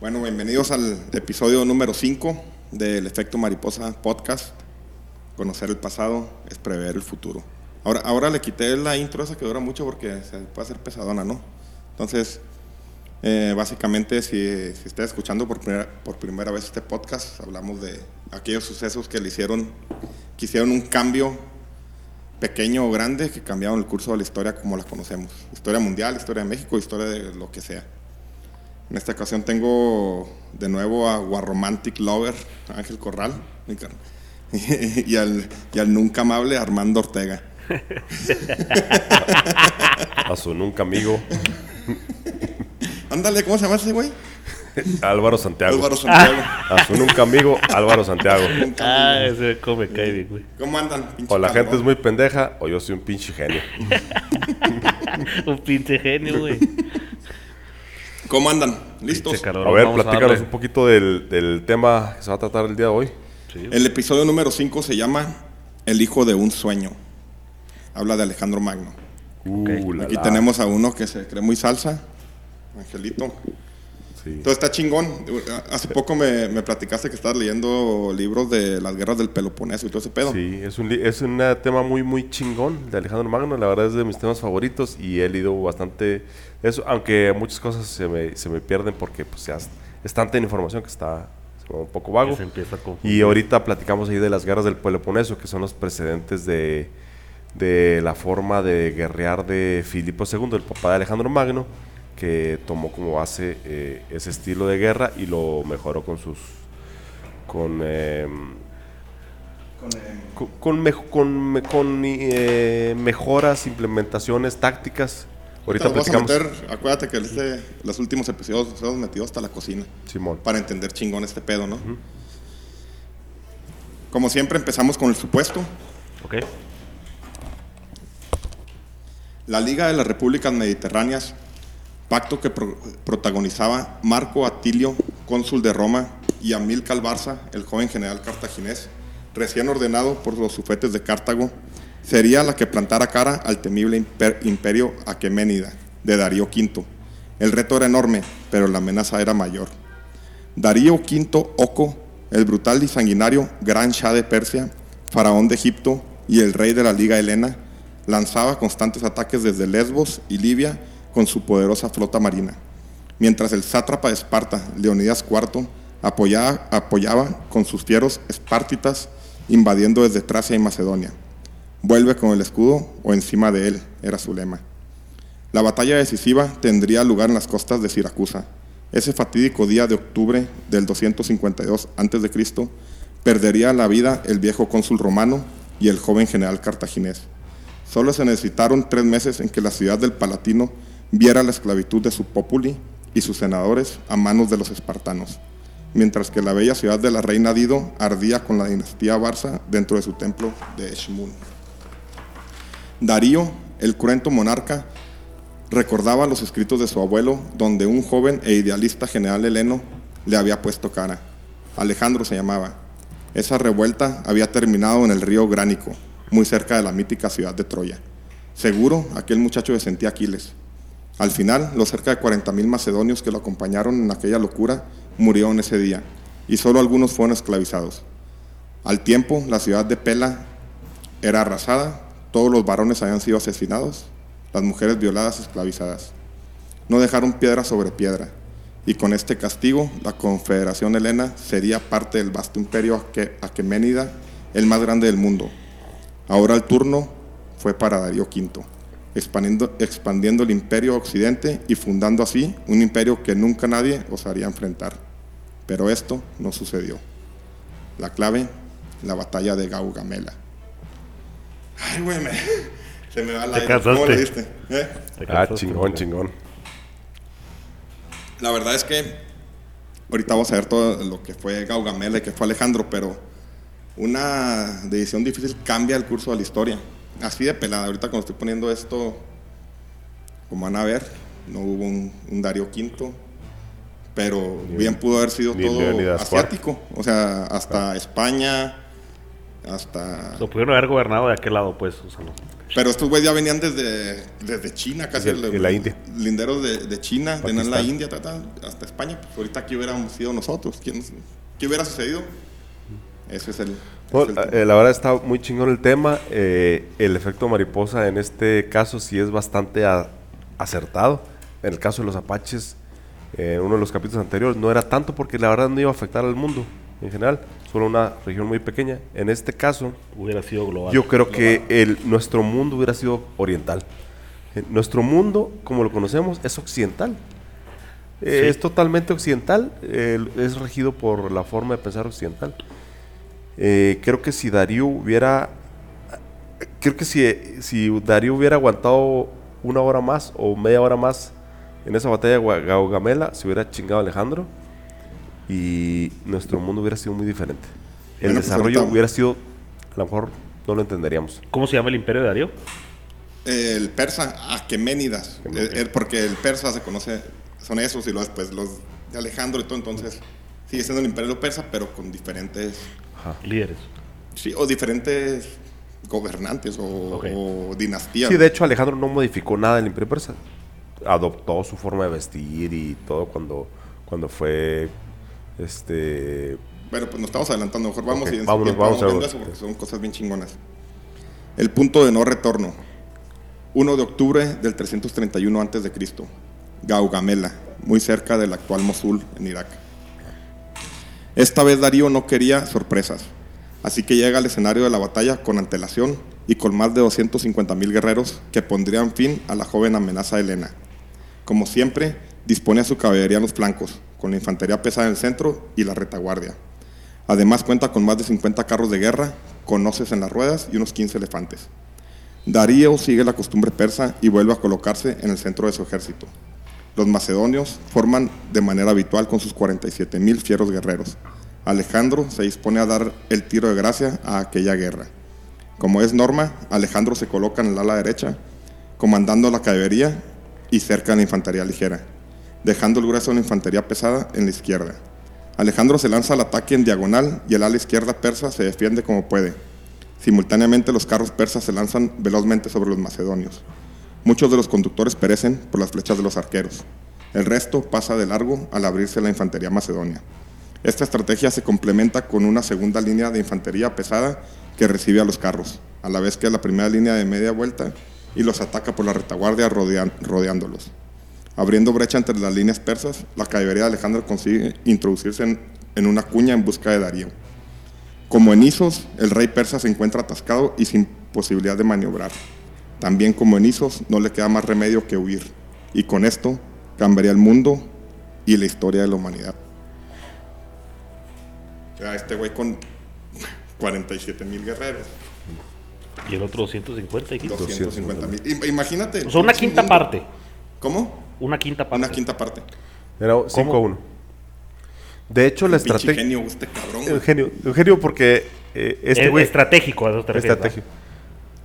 Bueno, bienvenidos al episodio número 5 del Efecto Mariposa Podcast. Conocer el pasado es prever el futuro. Ahora, ahora le quité la intro esa que dura mucho porque se puede hacer pesadona, ¿no? Entonces, eh, básicamente, si, si está escuchando por primera, por primera vez este podcast, hablamos de aquellos sucesos que le hicieron, que hicieron un cambio pequeño o grande que cambiaron el curso de la historia como la conocemos. Historia mundial, historia de México, historia de lo que sea. En esta ocasión tengo de nuevo a Guarromantic Lover, Ángel Corral, y al, y al nunca amable Armando Ortega. A su nunca amigo Ándale, ¿cómo se llama ese güey? Álvaro Santiago. Álvaro Santiago. A su nunca amigo Álvaro Santiago. Ah, ese come cae bien, güey. ¿Cómo andan? O la gente es muy pendeja o yo soy un pinche genio. Un pinche genio, güey. ¿Cómo andan? ¿Listos? Calor. A ver, a platícanos un poquito del, del tema que se va a tratar el día de hoy. Sí, El episodio número 5 se llama El hijo de un sueño. Habla de Alejandro Magno. Uh, Aquí la. tenemos a uno que se cree muy salsa, Angelito. Sí. Entonces está chingón. Hace poco me, me platicaste que estabas leyendo libros de las guerras del Peloponeso y todo ese pedo. Sí, es un, es un tema muy, muy chingón de Alejandro Magno. La verdad es de mis temas favoritos y he leído bastante eso, aunque muchas cosas se me, se me pierden porque pues, ya es, tanta información que está se me va un poco vago. que se empieza a confundir. Y ahorita platicamos ahí de las guerras del Peloponeso, que son los precedentes de, de la forma de guerrear de Filipo II, el papá de Alejandro Magno, que tomó como base eh, ese estilo de guerra y lo mejoró con sus... con... em, con, con, mej- con me- con, eh, mejoras, implementaciones, tácticas. Ahorita Ahorita vamos a platicamos. meter, acuérdate que este, los últimos episodios nos hemos metido hasta la cocina Simón. para entender chingón este pedo, ¿no? Como siempre empezamos con el supuesto. Ok. La Liga de las Repúblicas Mediterráneas, pacto que pro- protagonizaba Marco Atilio, cónsul de Roma, y Amílcar Barza, el joven general cartaginés, recién ordenado por los sufetes de Cartago, sería la que plantara cara al temible imper- imperio aqueménida de Darío V. El reto era enorme, pero la amenaza era mayor. Darío V Oco, el brutal y sanguinario gran Shah de Persia, faraón de Egipto y el rey de la Liga Helena, lanzaba constantes ataques desde Lesbos y Libia con su poderosa flota marina, mientras el sátrapa de Esparta, Leonidas IV, apoyaba, apoyaba con sus fieros espartitas invadiendo desde Tracia y Macedonia. Vuelve con el escudo o encima de él, era su lema. La batalla decisiva tendría lugar en las costas de Siracusa. Ese fatídico día de octubre del 252 a.C. perdería la vida el viejo cónsul romano y el joven general cartaginés. Solo se necesitaron tres meses en que la ciudad del Palatino viera la esclavitud de su populi y sus senadores a manos de los espartanos, mientras que la bella ciudad de la reina Dido ardía con la dinastía Barça dentro de su templo de Eshmun. Darío, el cruento monarca, recordaba los escritos de su abuelo, donde un joven e idealista general heleno le había puesto cara. Alejandro se llamaba. Esa revuelta había terminado en el río Gránico, muy cerca de la mítica ciudad de Troya. Seguro, aquel muchacho se sentía Aquiles. Al final, los cerca de 40.000 macedonios que lo acompañaron en aquella locura murieron ese día, y solo algunos fueron esclavizados. Al tiempo, la ciudad de Pela era arrasada, todos los varones habían sido asesinados, las mujeres violadas esclavizadas. No dejaron piedra sobre piedra. Y con este castigo, la Confederación Helena sería parte del vasto imperio Aque- Aqueménida, el más grande del mundo. Ahora el turno fue para Darío V, expandiendo, el imperio occidente y fundando así un imperio que nunca nadie osaría enfrentar. Pero esto no sucedió. La clave, la batalla de Gaugamela. Ay, güey, me- se me va la Te ¿Cómo le diste? ¿Eh? Te Ah, chingón, chingón. La verdad es que ahorita vamos a ver todo lo que fue Gaugamela y que fue Alejandro, pero una decisión difícil cambia el curso de la historia. Así de pelada. Ahorita cuando estoy poniendo esto, como van a ver, no hubo un, un Darío V, pero Ni- bien pudo haber sido ni todo Cuarto. asiático. O sea, hasta España, hasta... Lo pudieron haber gobernado de aquel lado, pues. O sea, no. Pero estos güeyes ya venían desde, desde China, casi. De- de la India. Linderos de, de China, de la Pakistán. India, ta, ta, hasta España. Pues ahorita aquí hubiéramos sido nosotros. ¿Quién, ¿Qué hubiera sucedido? Ese es el... No, ese es el- eh, la verdad está muy chingón el tema. eh, el efecto mariposa en este caso sí es bastante a- acertado. En el caso de los apaches, eh, en uno de los capítulos anteriores, no era tanto porque la verdad no iba a afectar al mundo en general, solo una región muy pequeña. En este caso, Hubiera sido global. yo creo que el, nuestro mundo hubiera sido oriental. Eh, Nuestro mundo, como lo conocemos, es occidental. Eh, Sí. Es totalmente occidental, eh, es regido por la forma de pensar occidental. Eh, creo que si Darío hubiera. Creo que si, si Darío hubiera aguantado una hora más o media hora más en esa batalla de Gaugamela, se hubiera chingado a Alejandro y nuestro mundo hubiera sido muy diferente. El Bueno, pues desarrollo hubiera sido, a lo mejor no lo entenderíamos. ¿Cómo se llama el imperio de Darío? El persa, Aqueménidas. Eh, eh, porque el persa se conoce, son esos y luego después los de Alejandro y todo. Entonces, sigue siendo el imperio persa, pero con diferentes... Líderes. Sí, o diferentes gobernantes o dinastías. Sí, de hecho Alejandro no modificó nada del imperio persa. Adoptó su forma de vestir y todo cuando, cuando fue este Bueno, pues nos estamos adelantando. Mejor vamos Ok, y en vámonos, tiempo vamos a eso porque son cosas bien chingonas. El punto de no retorno. 1 de octubre del 331 a.C. Gaugamela, muy cerca del actual Mosul, en Irak. Esta vez Darío no quería sorpresas, así que llega al escenario de la batalla con antelación y con más de 250 mil guerreros que pondrían fin a la joven amenaza helena. Como siempre, dispone a su caballería en los flancos, con la infantería pesada en el centro y la retaguardia. Además cuenta con más de 50 carros de guerra, con hoces en las ruedas y unos 15 elefantes. Darío sigue la costumbre persa y vuelve a colocarse en el centro de su ejército. Los macedonios forman de manera habitual con sus 47 mil fieros guerreros. Alejandro se dispone a dar el tiro de gracia a aquella guerra. Como es norma, Alejandro se coloca en el ala derecha, comandando la caballería y cerca de la infantería ligera, dejando el grueso de la infantería pesada en la izquierda. Alejandro se lanza al ataque en diagonal y el ala izquierda persa se defiende como puede. Simultáneamente los carros persas se lanzan velozmente sobre los macedonios. Muchos de los conductores perecen por las flechas de los arqueros. El resto pasa de largo al abrirse la infantería macedonia. Esta estrategia se complementa con una segunda línea de infantería pesada que recibe a los carros, a la vez que la primera línea de media vuelta y los ataca por la retaguardia rodeándolos. Abriendo brecha entre las líneas persas, la caballería de Alejandro consigue introducirse en, en una cuña en busca de Darío. Como en Isos, el rey persa se encuentra atascado y sin posibilidad de maniobrar. También como en Isos, no le queda más remedio que huir. Y con esto cambiaría el mundo y la historia de la humanidad. O sea, este güey con 47 mil guerreros, Y el otro 250. dijiste. 250 mil. Imagínate. O sea, una quinta mundo. parte. ¿Cómo? Una quinta parte. Una quinta parte. era 5 a 1. De hecho la estrategia genio este cabrón. güey. un genio, un genio porque eh, este Es güey estratégico, a eso te refieres, estrategia.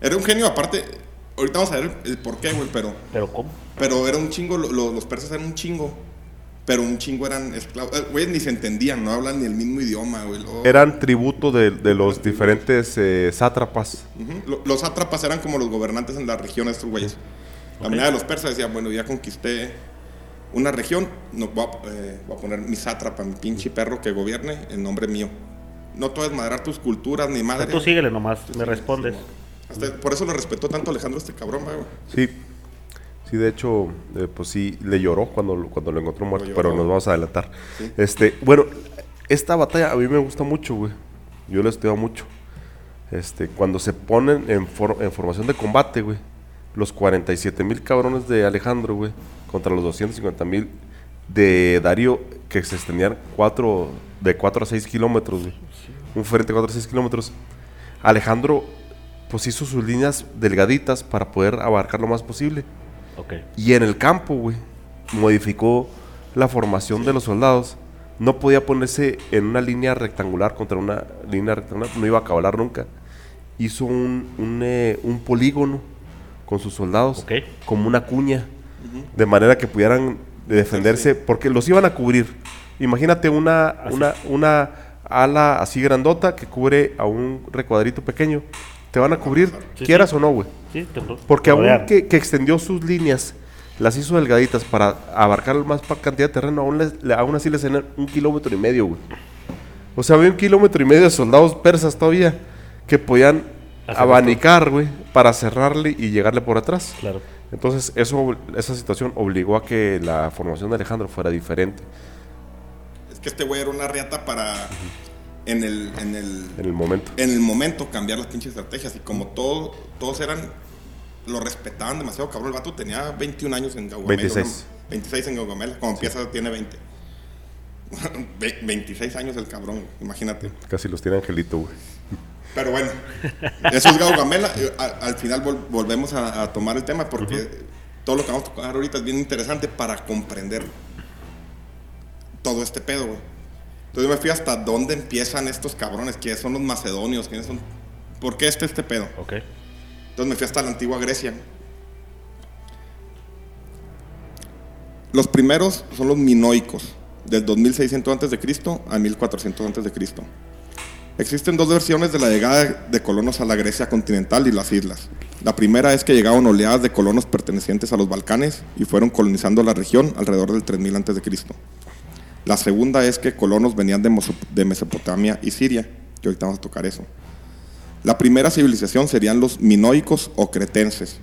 Era un genio aparte. Ahorita vamos a ver el por qué, güey, pero... Pero ¿cómo? Pero era un chingo, lo- lo- los persas eran un chingo. Pero un chingo eran esclavos. Eh, Güey, ni se entendían, no hablan ni el mismo idioma, güey. Eran tributo de, de los diferentes eh, sátrapas. Los sátrapas eran como los gobernantes en la región, estos güeyes. La manera de los persas decía, bueno, ya conquisté una región, no, voy, a, eh, voy a poner mi sátrapa, mi pinche perro que gobierne en nombre mío. No te voy a desmadrar tus culturas ni madre. Tú síguele nomás, Tú me síguele, respondes. sí, Hasta- por eso lo respetó tanto Alejandro este cabrón, güey. Sí. Sí, de hecho, eh, pues sí, le lloró cuando, lo- cuando lo encontró muerto, pero nos vamos a adelantar. Sí. Este, bueno, esta batalla a mí me gusta mucho, güey. Yo la he estudiado mucho. Este, cuando se ponen en, for- en formación de combate, güey, los 47 mil cabrones de Alejandro, güey, contra los 250 mil de Darío, que se extendían cuatro, de 4 a 6 kilómetros, güey. Un frente de 4 a 6 kilómetros. Alejandro, pues hizo sus líneas delgaditas para poder abarcar lo más posible. Ok. Y en el campo, güey, modificó la formación de los soldados. No podía ponerse en una línea rectangular contra una línea rectangular, no iba a acabar nunca. Hizo un, un, eh, un polígono con sus soldados, como una cuña, de manera que pudieran defenderse, porque los iban a cubrir. Imagínate una, una, una ala así grandota que cubre a un recuadrito pequeño. Te van a cubrir, Sí, quieras o no, güey. Sí, Porque aún que, que extendió sus líneas, las hizo delgaditas para abarcar más cantidad de terreno, aún, les- le- aún así les tenían un kilómetro y medio, güey. O sea, había un kilómetro y medio de soldados persas todavía que podían abanicar, güey, para cerrarle y llegarle por atrás. Claro. Entonces, eso, esa situación obligó a que la formación de Alejandro fuera diferente Es que este güey era una riata para. En el, en el, en el momento. en el momento cambiar las pinches estrategias. Y como todo, todos eran. Lo respetaban demasiado, cabrón. El vato tenía 21 años en Gaugamela. 26. ¿no? 26 en Gaugamela. Como empieza, tiene 20. Ve- 26 años el cabrón, imagínate. Casi los tiene Angelito, güey. Pero bueno, eso es Gaugamela. Al, al final vol- volvemos a, a tomar el tema porque todo lo que vamos a tocar ahorita es bien interesante para comprender todo este pedo, güey. Entonces yo me fui hasta dónde empiezan estos cabrones, quiénes son los macedonios, quiénes son... ¿Por qué este, este pedo? Ok. Entonces me fui hasta la antigua Grecia. Los primeros son los minoicos, del 2600 a.C. al 1400 a.C. Existen dos versiones de la llegada de colonos a la Grecia continental y las islas. La primera es que llegaron oleadas de colonos pertenecientes a los Balcanes y fueron colonizando la región alrededor del 3000 a.C. La segunda es que colonos venían de, Mesopotamia y Siria, que ahorita vamos a tocar eso. La primera civilización serían los minoicos o cretenses,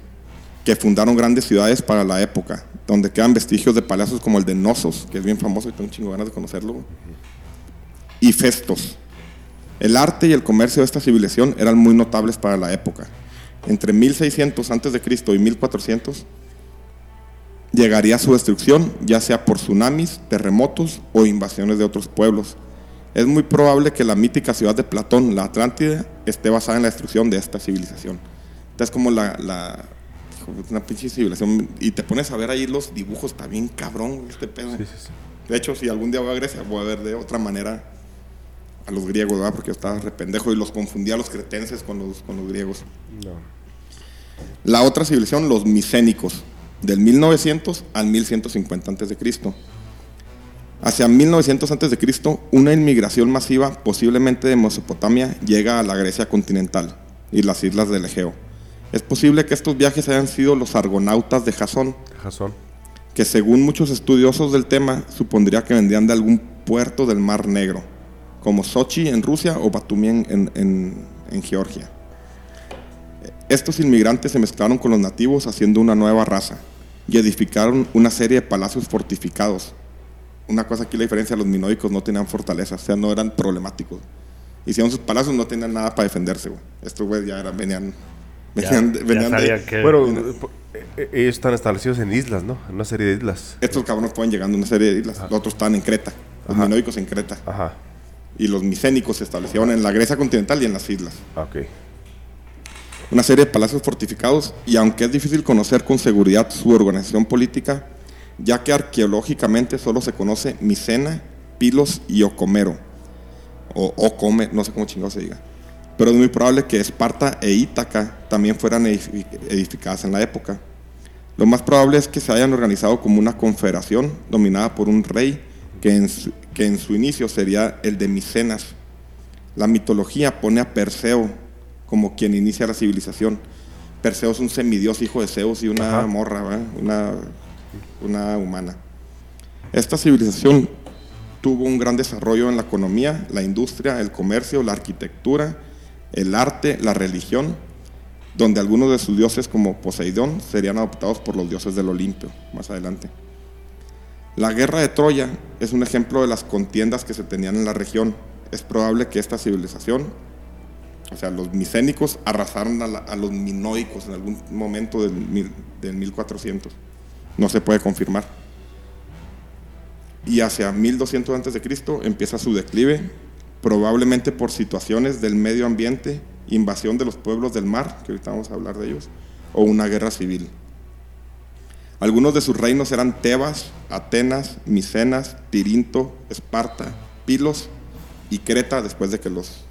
que fundaron grandes ciudades para la época, donde quedan vestigios de palacios como el de Nosos, que es bien famoso y tengo un chingo ganas de conocerlo, y Festos. El arte y el comercio de esta civilización eran muy notables para la época. Entre 1600 a.C. y 1400 llegaría su destrucción, ya sea por tsunamis, terremotos o invasiones de otros pueblos. Es muy probable que la mítica ciudad de Platón, la Atlántida, esté basada en la destrucción de esta civilización. Esta es como la, una pinche civilización. Y te pones a ver ahí los dibujos, está bien cabrón este pedo. Sí, sí, sí. De hecho, si algún día voy a Grecia, voy a ver de otra manera a los griegos, ¿verdad? Porque yo estaba re pendejo y los confundía a los cretenses con los, con los griegos. No. La otra civilización, los micénicos, del 1900 al 1150 a.C. Hacia 1900 a.C., una inmigración masiva, posiblemente de Mesopotamia, llega a la Grecia continental y las islas del Egeo. Es posible que estos viajes hayan sido los argonautas de Jasón, Jasón. que según muchos estudiosos del tema, supondría que vendrían de algún puerto del Mar Negro, como Sochi en Rusia o Batumi en, en- en- Georgia. Estos inmigrantes se mezclaron con los nativos haciendo una nueva raza y edificaron una serie de palacios fortificados. Una cosa aquí la diferencia, los minoicos no tenían fortalezas, o sea, no eran problemáticos. Hicieron sus palacios, no tenían nada para defenderse, güey. Estos güeyes ya eran, venían, Ya, venían, ya venían de- sabían que- Bueno, eh, ellos están establecidos en islas, ¿no? En una serie de islas. Estos cabrones pueden llegando a una serie de islas. Los otros estaban en Creta. Los Ajá. minoicos en Creta. Ajá. Y los micénicos se establecieron en la Grecia continental y en las islas. Una serie de palacios fortificados y aunque es difícil conocer con seguridad su organización política, ya que arqueológicamente solo se conoce Micena, Pilos y Ocomero. O Ocome, no sé cómo chingado se diga. Pero es muy probable que Esparta e Ítaca también fueran edifi- edificadas en la época. Lo más probable es que se hayan organizado como una confederación dominada por un rey que en su, que en su inicio sería el de Micenas. La mitología pone a Perseo como quien inicia la civilización. Perseo es un semidios hijo de Zeus y una Ajá. morra, ¿verdad? una, una humana. Esta civilización tuvo un gran desarrollo en la economía, la industria, el comercio, la arquitectura, el arte, la religión donde algunos de sus dioses como Poseidón serían adoptados por los dioses del Olimpio más adelante. La guerra de Troya es un ejemplo de las contiendas que se tenían en la región. Es probable que esta civilización, o sea, los micénicos, arrasaron a, los minoicos en algún momento del, mil- del 1400. No se puede confirmar. Y hacia 1200 a.C. empieza su declive, probablemente por situaciones del medio ambiente, invasión de los pueblos del mar, que ahorita vamos a hablar de ellos, o una guerra civil. Algunos de sus reinos eran Tebas, Atenas, Micenas, Tirinto, Esparta, Pilos y Creta después de que los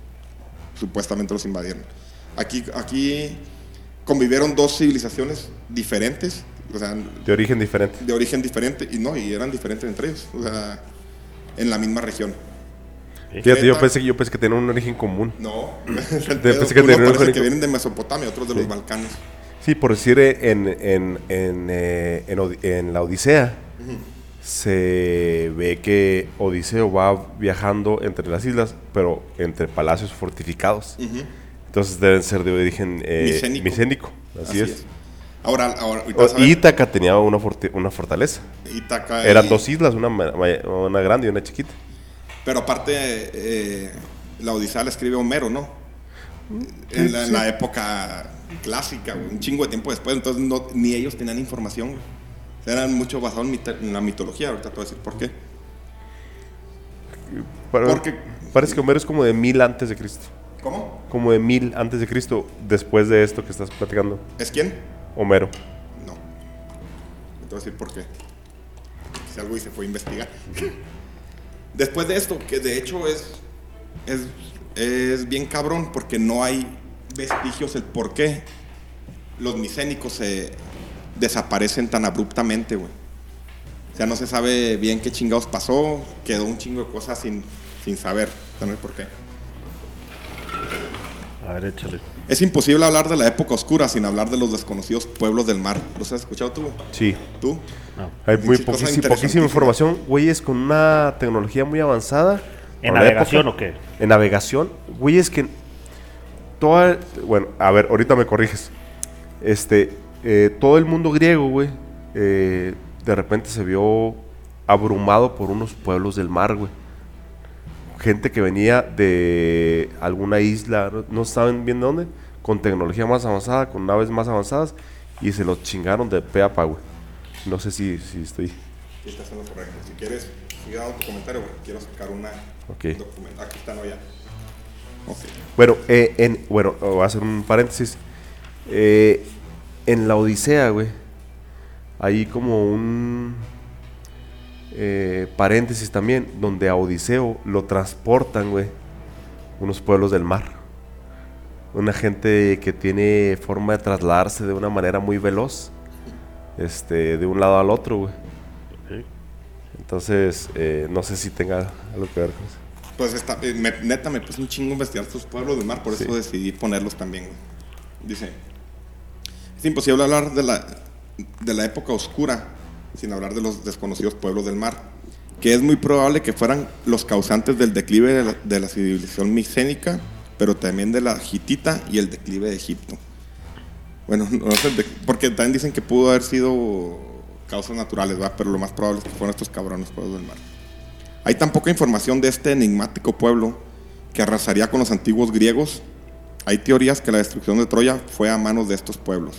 supuestamente los invadieron. Aquí, aquí convivieron dos civilizaciones diferentes, o sea, De origen diferente. de origen diferente y no, y eran diferentes entre ellos, o sea, en la misma región. Fíjate, yo pensé, yo pensé que tenían un origen común. No, pensé que Uno parece origen- que vienen de Mesopotamia, otros de los Balcanes. Sí, por decir, eh, en, en, en, eh, en la Odisea se ve que Odiseo va viajando entre las islas, pero entre palacios fortificados. Entonces deben ser de origen eh, Micénico. micénico. Así, es. Ahora, ahora Ítaca tenía una, una fortaleza. Ítaca Eran y- dos islas, una, una grande y una chiquita. Pero aparte, eh, la Odisea la escribe Homero, ¿no? En la, en la época clásica, güey, un chingo de tiempo después, entonces no- ni ellos tenían información. güey. Eran mucho basados en, la mitología, ahorita te voy a decir por qué. Porque- parece que Homero es como de mil antes de Cristo. ¿Cómo? Como de mil antes de Cristo, después de esto que estás platicando. ¿Es quién? Homero. No. Te voy a decir por qué. Si algo hice fue investigar. Después de esto, que de hecho es, es, es bien cabrón porque no hay vestigios el por qué los micénicos se desaparecen tan abruptamente, güey. O sea, no se sabe bien qué chingados pasó, quedó un chingo de cosas sin, sin saber también por qué. A ver, échale. Es imposible hablar de la época oscura sin hablar de los desconocidos pueblos del mar. ¿Los has escuchado tú? Sí. ¿Tú? No. Hay muy poquísima, poquísima información. Güeyes con una tecnología muy avanzada. ¿En navegación época. o qué? En navegación. Güeyes que... Toda, bueno, a ver, ahorita me corriges. Este, eh, todo el mundo griego, güey, eh, de repente se vio abrumado por unos pueblos del mar, güey. Gente que venía de alguna isla, no, no saben bien de dónde, con tecnología más avanzada, con naves más avanzadas, y se los chingaron de pe a pa, güey. No sé si, si estoy... Estás en lo correcto. Si quieres, dando tu comentario porque quiero sacar una Ok. documenta- Aquí está, no ya. Bueno, eh, en, bueno, voy a hacer un paréntesis. Eh, en la Odisea, güey, hay como un eh, paréntesis también, donde a Odiseo lo transportan, güey, unos pueblos del mar. Una gente que tiene forma de trasladarse de una manera muy veloz, este, de un lado al otro, güey. Entonces, eh, no sé si tenga algo que ver con eso. Pues está, eh, me- neta me puse un chingo investigar estos pueblos del mar, por Sí. eso decidí ponerlos también. Dice, es imposible hablar de la, de la época oscura sin hablar de los desconocidos pueblos del mar, que es muy probable que fueran los causantes del declive de la, de la civilización micénica, pero también de la hitita y el declive de Egipto. Bueno, no sé, de- porque también dicen que pudo haber sido causas naturales, ¿verdad? pero lo más probable es que fueron estos cabrones pueblos del mar. Hay tan poca información de este enigmático pueblo que arrasaría con los antiguos griegos. Hay teorías que la destrucción de Troya fue a manos de estos pueblos.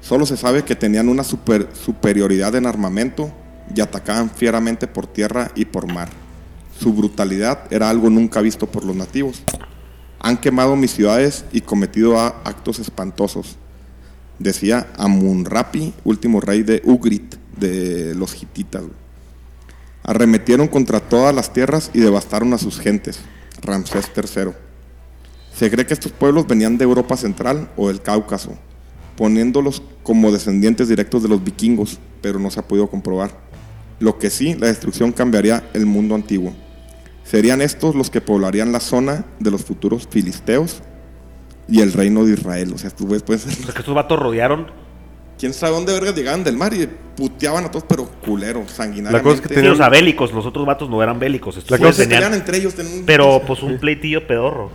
Solo se sabe que tenían una super- superioridad en armamento y atacaban fieramente por tierra y por mar. Su brutalidad era algo nunca visto por los nativos. Han quemado mis ciudades y cometido actos espantosos. Decía Amun-Rapi, último rey de Ugrit, de los hititas. Arremetieron contra todas las tierras y devastaron a sus gentes. Ramsés III. Se cree que estos pueblos venían de Europa Central o del Cáucaso, poniéndolos como descendientes directos de los vikingos, pero no se ha podido comprobar. Lo que sí, la destrucción cambiaría el mundo antiguo. Serían estos los que poblarían la zona de los futuros filisteos y el reino de Israel. O sea, pueden ser O sea, que estos vatos rodearon. quién sabe dónde vergas llegaban del mar y puteaban a todos, pero culero, sanguinariamente. La cosa es que Sí, Tenían- o sea, bélicos. Los otros vatos no eran bélicos. Estos La cosa es que tenían- Pelean entre ellos. tenían un- Pero pues un pleitillo pedorro.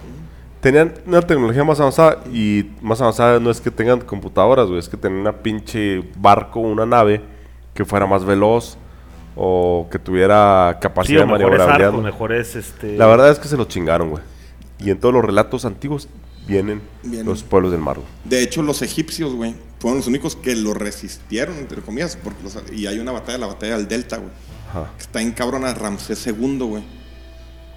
Tenían una tecnología más avanzada y más avanzada no es que tengan computadoras, güey, es que tenían una pinche barco, una nave que fuera más veloz o que tuviera Sí, capacidad o de mejores mejores este... La verdad es que se lo chingaron, güey. Y en todos los relatos antiguos vienen Vienen. los pueblos del mar, güey. De hecho, los egipcios, güey, fueron los únicos que lo resistieron, entre comillas. Porque los- y hay una batalla, la batalla del Delta, güey. Ajá. Que está en cabrona Ramsés II, güey.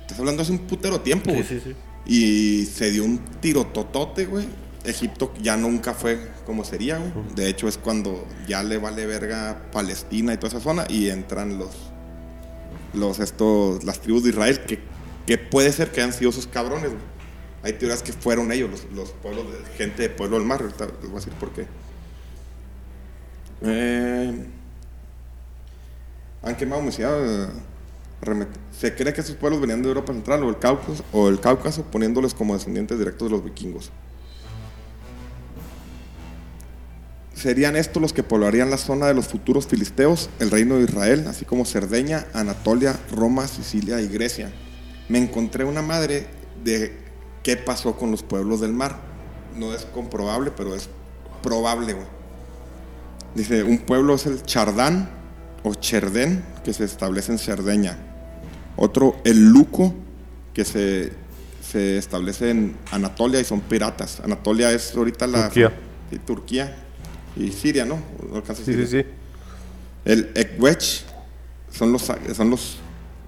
Estás hablando hace un putero tiempo, Sí, güey. sí, sí. Y se dio un tiro totote, güey. Egipto ya nunca fue como sería, güey. De hecho, es cuando ya le vale verga Palestina y toda esa zona y entran los, los estos, las tribus de Israel, que, que puede ser que hayan sido esos cabrones, güey. Hay teorías que fueron ellos, los, los pueblos, de, gente de pueblo del mar. Les voy a decir por qué. Eh, han quemado remet- Se cree que esos pueblos venían de Europa Central o el Cáucaso, o el Cáucaso poniéndoles como descendientes directos de los vikingos. Serían estos los que poblarían la zona de los futuros filisteos, el reino de Israel, así como Cerdeña, Anatolia, Roma, Sicilia y Grecia. Me encontré una madre de qué pasó con los pueblos del mar. No es comprobable, pero es probable, güey. Dice, un pueblo es el Chardán o Cherdén, que se establece en Cerdeña. Otro, el Luco, que se, se establece en Anatolia y son piratas. Anatolia es ahorita la... Turquía. Sí, Turquía y Siria, ¿no? No alcanza Sí, Siria. sí, sí. El Ekwech son los, son los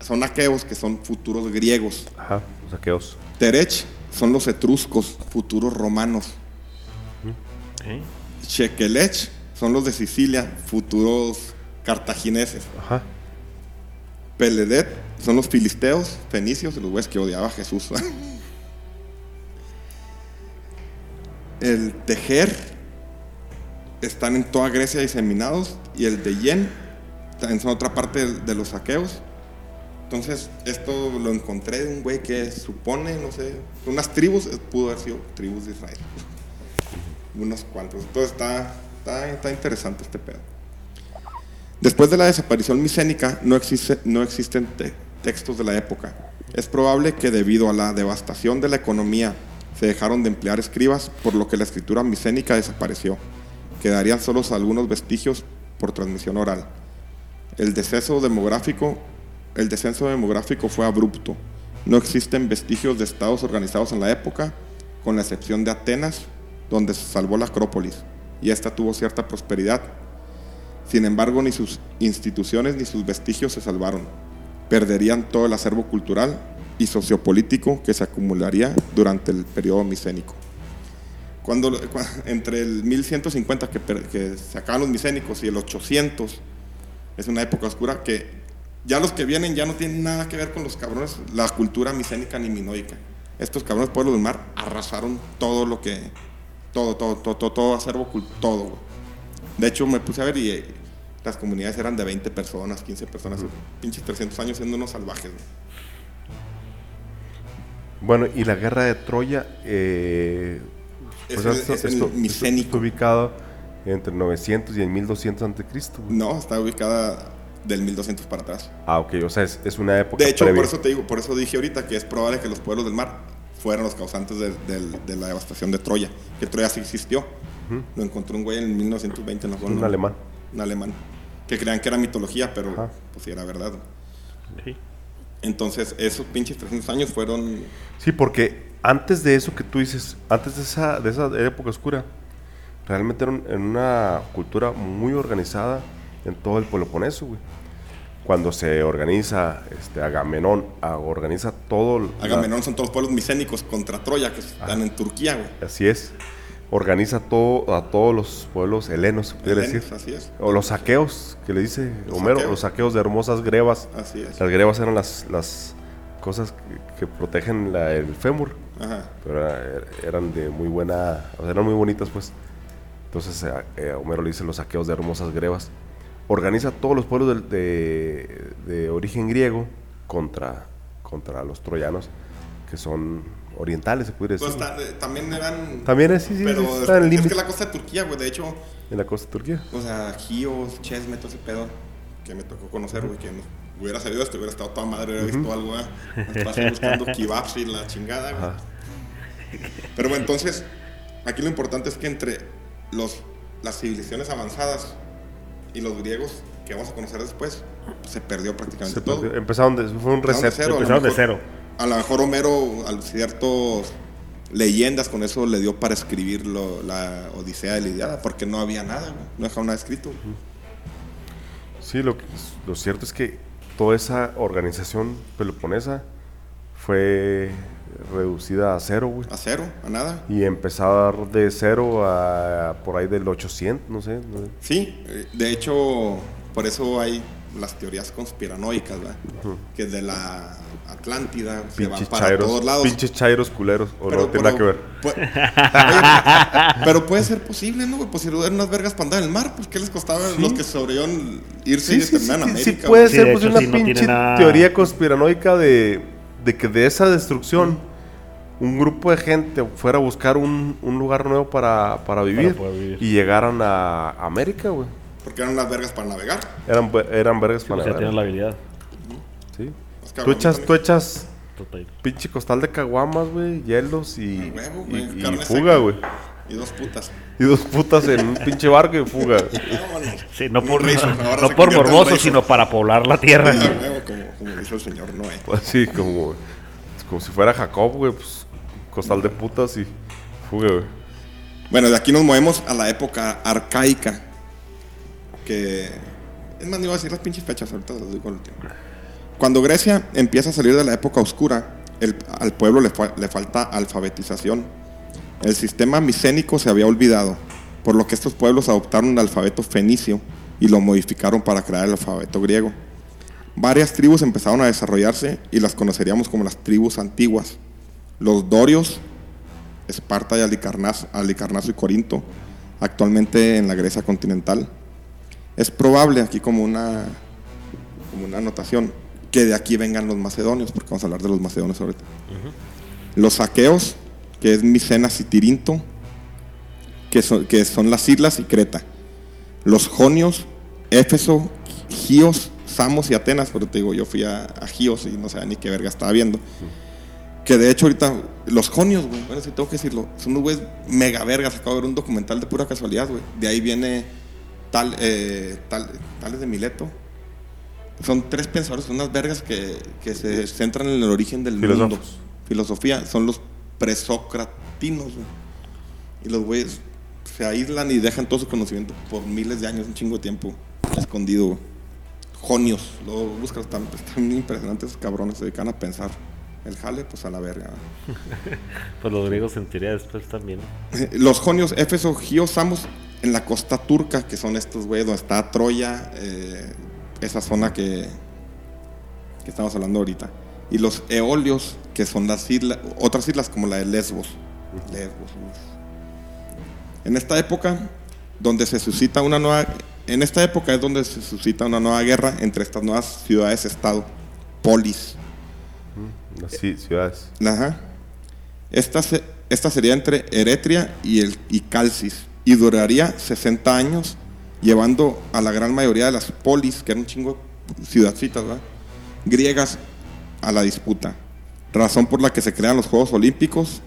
son aqueos que son futuros griegos. Ajá, los saqueos. Terech son los etruscos, futuros romanos. ¿Eh? Chequelech son los de Sicilia, futuros cartagineses. Ajá. Peledet son los filisteos, fenicios, los güeyes que odiaba a Jesús. El Tejer están en toda Grecia diseminados y el de Yen también son otra parte de, de los saqueos. Entonces, esto lo encontré de un güey que supone, no sé, unas tribus, eh, pudo haber sido tribus de Israel. Unos cuantos. Entonces, está, está, está interesante este pedo. Después de la desaparición micénica, no, existe, no existen te- textos de la época. Es probable que debido a la devastación de la economía se dejaron de emplear escribas, por lo que la escritura micénica desapareció. Quedarían solos algunos vestigios por transmisión oral. El descenso demográfico, el descenso demográfico fue abrupto. No existen vestigios de estados organizados en la época, con la excepción de Atenas, donde se salvó la Acrópolis, y esta tuvo cierta prosperidad, sin embargo, ni sus instituciones ni sus vestigios se salvaron. Perderían todo el acervo cultural y sociopolítico que se acumularía durante el periodo micénico. Cuando, cua- entre el 1150 que, que se acaban los micénicos y el 800 es una época oscura que ya los que vienen ya no tienen nada que ver con los cabrones, la cultura micénica ni minoica. Estos cabrones pueblos del mar arrasaron todo lo que, todo, todo, todo, todo, todo acervo, todo, güey. De hecho, me puse a ver y eh, las comunidades eran de 20 personas, 15 personas, pinches 300 años siendo unos salvajes. güey. Bueno, y la guerra de Troya, eh, Es el- es el micénico. está ubicado entre 900 y el 1200 antes de Cristo. güey. No, está ubicada del 1200 para atrás. Ah, ok, o sea, es, es una época De hecho, previa. por eso te digo, por eso dije ahorita que es probable que los pueblos del mar fueran los causantes del- de, la devastación de Troya. Que Troya sí existió. Lo encontró un güey en 1920 en la Un alemán. Un alemán. Que creían que era mitología, pero Ajá. pues sí era verdad. Sí. Entonces, esos pinches 300 años fueron Sí, porque antes de eso que tú dices, antes de esa, de esa época oscura, realmente era un- en una cultura muy organizada en todo el Peloponeso, güey. Cuando se organiza este, Agamenón, organiza todo. la- Agamenón son todos los pueblos micénicos contra Troya que están en Turquía, güey. así es. Organiza todo, a todos los pueblos helenos, se decir. Así es. O los saqueos, que le dice Los Homero, saqueos. los saqueos de hermosas grebas. Así es. Las grebas eran las, las cosas que, que protegen la- el fémur. Ajá. pero era- eran de muy buena, o sea, eran muy bonitas pues. Entonces eh, eh, Homero le dice los saqueos de hermosas grebas. Organiza todos los pueblos de, de origen griego contra, contra los troyanos, que son orientales, se puede decir. Pues ta- eh, también eran. También es, sí, sí, Pero sí, el es límite que la costa de Turquía, güey. De hecho, en la costa de Turquía. o sea, Gios, Chesme, todo ese pedo que me tocó conocer, güey. Que no, hubiera sabido esto, hubiera estado toda madre, hubiera visto algo, ¿eh? Estás buscando kebabs y la chingada, güey. Pero bueno, entonces, aquí lo importante es que entre los, las civilizaciones avanzadas y los griegos, que vamos a conocer después, se perdió prácticamente Se todo. perdió. Empezaron de, fue un Empezaron de reset. cero. a lo Empezaron de mejor- cero. A lo mejor Homero, a ciertos leyendas, con eso le dio para escribir lo- la Odisea de la Iliada, porque no había nada, no dejaron nada escrito. Sí, lo cierto es que toda esa organización peloponesa fue reducida a cero, güey. A cero, a nada. Y empezar de cero a por ahí del 800, no sé. no sé. Sí, eh, de hecho, por eso hay las teorías conspiranoicas, ¿verdad? Que de la Atlántida se van para chairos, todos lados. pinches chairos culeros. O no tiene nada que ver. pu- Oye, pero puede ser posible, ¿no? güey? Pues si eran unas vergas para andar en el mar, pues ¿qué les costaba a los que sobrevivieron irse Sí, y sí, sí, terminar en sí, sí América? puede ser pues, hecho, una no pinche nada- teoría conspiranoica de, de que de esa destrucción un grupo de gente fuera a buscar un, un lugar nuevo para, para vivir, y llegaran a América, güey. Porque eran unas vergas para navegar. Eran, eran vergas O para sea, navegar. tienes la habilidad. Sí. Los Tú echas, tú echas pinche costal de caguamas, güey, hielos y, huevo, y- güey, y fuga, güey. Y dos putas. Y dos putas en un pinche barco y fuga. Sí, no por, no por morboso, sino para poblar la tierra. Huevo, como, como dice el señor Noé. Pues sí, como, como si fuera Jacob, güey, pues costal de putas y fuga, güey. Bueno, de aquí nos movemos a la época arcaica. Que. Es más, ni iba a decir las pinches fechas, ahorita las digo al último. Cuando Grecia empieza a salir de la época oscura, el- al pueblo le, fa- le falta alfabetización. El sistema micénico se había olvidado, por lo que estos pueblos adoptaron el alfabeto fenicio y lo modificaron para crear el alfabeto griego. Varias tribus empezaron a desarrollarse y las conoceríamos como las tribus antiguas. Los dorios, Esparta y Alicarnaso, Alicarnaso y Corinto, actualmente en la Grecia continental. Es probable, aquí como una, como una anotación, que de aquí vengan los macedonios, porque vamos a hablar de los macedonios ahorita. Los aqueos, que es Micenas y Tirinto, que son, que son las islas y Creta. Los jonios, Éfeso, Gios, Samos y Atenas, pero te digo, yo fui a, a Gios y no sabía ni qué verga estaba viendo. Que de hecho ahorita, los jonios, güey, bueno, sí tengo que decirlo, son unos güeyes mega vergas. Acabo de ver un documental de pura casualidad, güey. De ahí viene tal, eh, tal, Tales de Mileto. Son tres pensadores, son unas vergas que, que se centran en el origen del mundo. Filosofía, son los presocratinos, güey. Y los güeyes se aíslan y dejan todo su conocimiento por miles de años, un chingo de tiempo escondido. güey. Jonios, luego buscas, están, están impresionantes cabrones, se dedican a pensar. El jale, pues a la verga. Pues los griegos en teoría después también. Los jonios, Éfeso, Gios, Samos, en la costa turca, que son estos güeyes donde está Troya, eh, esa zona que, que estamos hablando ahorita. Y los eolios, que son las islas, otras islas como la de Lesbos. Lesbos. En esta época, donde se suscita una nueva, en esta época es donde se suscita una nueva guerra entre estas nuevas ciudades-estado, polis. Las ci- ciudades. Ajá. Esta, se- esta sería entre Eretria y, el, y Calcis y duraría 60 años, llevando a la gran mayoría de las polis, que eran un chingo de ciudadcitas, ¿verdad? griegas, a la disputa. Razón por la que se crean los Juegos Olímpicos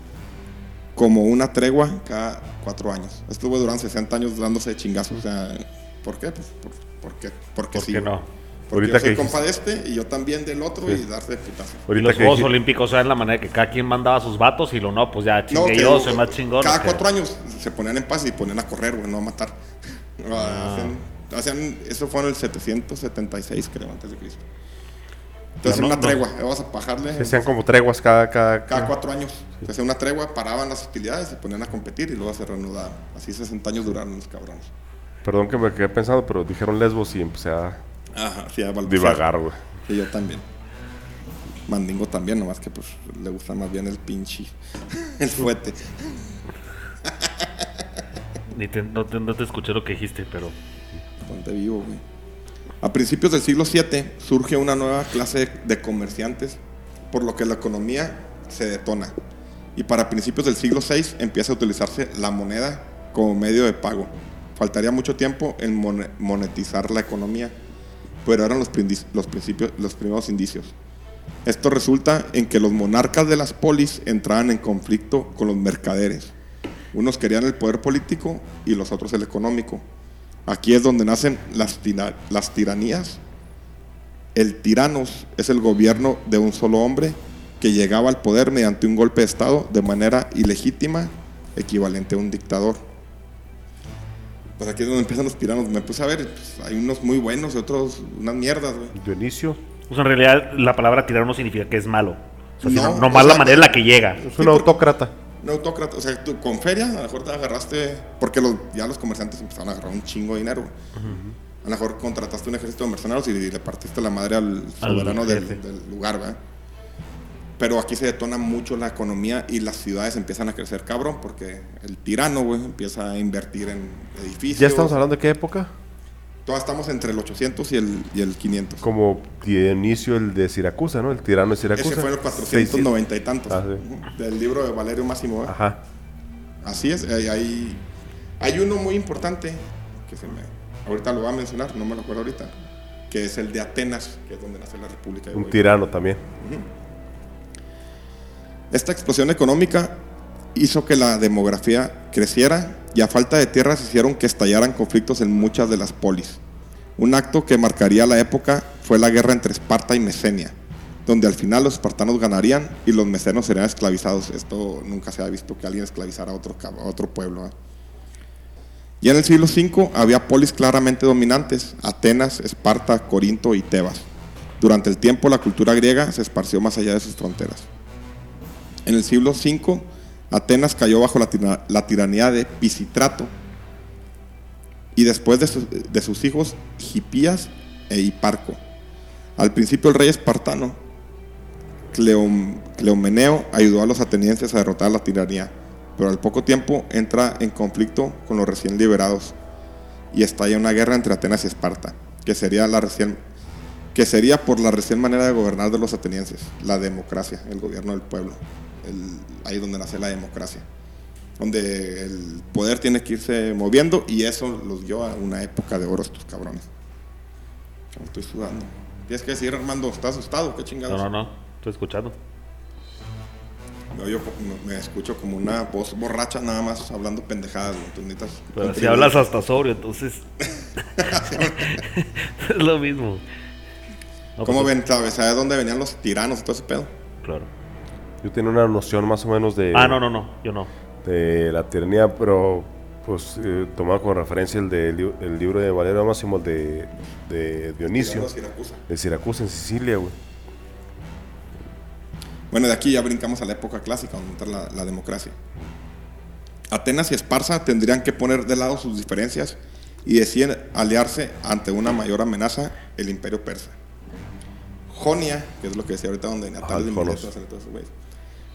como una tregua cada cuatro años. Estuvo durante 60 años dándose de chingazos. O sea, ¿por qué? Pues por- porque, porque ¿Por sí. qué no? Porque Ahorita yo soy que compa de este y yo también del otro Sí. y darse putazo. Y Ahorita los que Juegos dije- Olímpicos eran la manera que cada quien mandaba a sus vatos y lo no, pues ya chingue que yo, soy más chingón. Cada cuatro años se ponían en paz y ponían a correr, güey, no a matar. Ah. Hacían- hacían- eso fue en el 776, creo, antes de Cristo. Entonces, no- una no. tregua, vamos a bajarle. Se hacían como treguas cada... cada, Cada cuatro años se hacía una tregua, paraban las hostilidades, se ponían a competir y luego se reanudaban. Así 60 años duraron los cabrones. Perdón que me quedé pensando, pero dijeron lesbos y empecé a Ajá, sí, a balbucear. divagar, güey. Sí, yo también. Mandingo también, nomás que pues le gusta más bien el pinche, el fuete. Ni te- no, te, no te escuché lo que dijiste, pero Ponte vivo, güey. A principios del siglo VII surge una nueva clase de comerciantes, por lo que la economía se detona. Y para principios del siglo VI empieza a utilizarse la moneda como medio de pago. Faltaría mucho tiempo en mone- monetizar la economía, pero eran los, principios, los primeros indicios. Esto resulta en que los monarcas de las polis entraban en conflicto con los mercaderes. Unos querían el poder político y los otros el económico. Aquí es donde nacen las, las tiranías. El tiranos es el gobierno de un solo hombre que llegaba al poder mediante un golpe de Estado de manera ilegítima, equivalente a un dictador. Pues aquí es donde empiezan los tiranos. Me puse a ver, pues, hay unos muy buenos y otros unas mierdas, güey. Dionisio Pues en realidad la palabra tirano no significa que es malo. O sea, No, sino o sea, la manera en la que llega. es un autócrata. Un autócrata, o sea, tú con feria a lo mejor te agarraste, porque los- ya los comerciantes empezaron a agarrar un chingo de dinero. güey. A lo mejor contrataste un ejército de mercenarios y le partiste la madre al soberano del, del lugar, ¿verdad? Pero aquí se detona mucho la economía y las ciudades empiezan a crecer cabrón porque el tirano, güey, empieza a invertir en edificios. ¿Ya estamos hablando de qué época? Todas estamos entre el 800 y el, y el 500. Como Dionisio el de Siracusa, ¿no? El tirano de Siracusa. Ese fue el 490 y tantos. Ah, sí. Del libro de Valerio Máximo. ¿verdad? Ajá. Así es, hay, hay, hay uno muy importante que se me. Ahorita lo voy a mencionar, no me lo acuerdo ahorita. Que es el de Atenas, que es donde nace la República de Un tirano también. Esta explosión económica hizo que la demografía creciera y a falta de tierras hicieron que estallaran conflictos en muchas de las polis. Un acto que marcaría la época fue la guerra entre Esparta y Mesenia, donde al final los espartanos ganarían y los mecenos serían esclavizados. Esto nunca se ha visto que alguien esclavizara a otro, a otro pueblo. ¿eh? Y en el siglo V había polis claramente dominantes, Atenas, Esparta, Corinto y Tebas. Durante el tiempo la cultura griega se esparció más allá de sus fronteras. En el siglo V, Atenas cayó bajo la, tira- la tiranía de Pisitrato y después de, su- de sus hijos Hipías e Hiparco. Al principio el rey espartano Cleom- Cleomeneo ayudó a los atenienses a derrotar la tiranía, pero al poco tiempo entra en conflicto con los recién liberados y estalla una guerra entre Atenas y Esparta, que sería por la recién manera de gobernar de los atenienses, la democracia, el gobierno del pueblo, el- ahí donde nace la democracia, donde el poder tiene que irse moviendo y eso los dio a una época de oro estos cabrones. Estoy sudando. Tienes que decir, Armando, ¿estás asustado? ¿Qué chingados? No, no, no. Estoy escuchando. Me, escucho como una voz borracha nada más hablando pendejadas. Pero si hablas hasta sobrio, entonces. es lo mismo. No, ¿Cómo pues, ven? ¿Sabes? ¿Sabes dónde venían los tiranos y todo ese pedo? Claro. Yo tenía una noción más o menos de, Ah, no, no, no. Yo no. de la tiranía, pero pues eh, tomado como referencia el, de, el libro de Valerio Máximo, el de, de Dionisio, Tiranos, Siracusa. de Siracusa en Sicilia, güey. Bueno, de aquí ya brincamos a la época clásica, donde entra la, la democracia. Atenas y Esparza tendrían que poner de lado sus diferencias y deciden aliarse ante una mayor amenaza, el imperio persa. Jonia, que es lo que decía ahorita donde Natal de. Mileto, todos esos güeyes.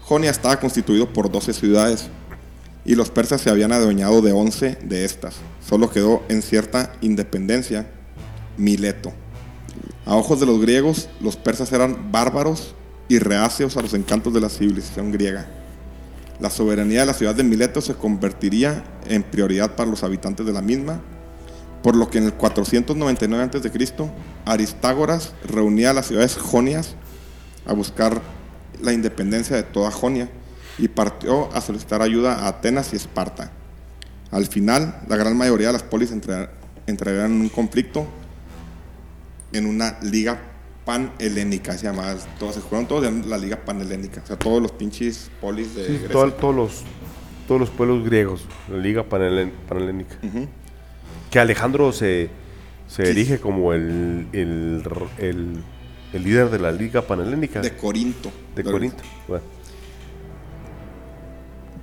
Jonia estaba constituido por 12 ciudades y los persas se habían adueñado de 11 de estas. Solo quedó en cierta independencia Mileto. A ojos de los griegos, los persas eran bárbaros y reacios a los encantos de la civilización griega. La soberanía de la ciudad de Mileto se convertiría en prioridad para los habitantes de la misma, por lo que en el 499 a.C. Aristágoras reunía a las ciudades jonias a buscar la independencia de toda Jonia y partió a solicitar ayuda a Atenas y Esparta. Al final, la gran mayoría de las polis entrarían en un conflicto en una liga panhelénica, se llamaba, todos se jugaron todos en la liga panhelénica, o sea, todos los pinches polis de Sí, Grecia. todo- todos, los, todos los pueblos griegos, la Liga Panhelénica. Que Alejandro se, se erige como el, el, el- el líder de la Liga Panhelénica de de, Corinto. Corinto. Bueno,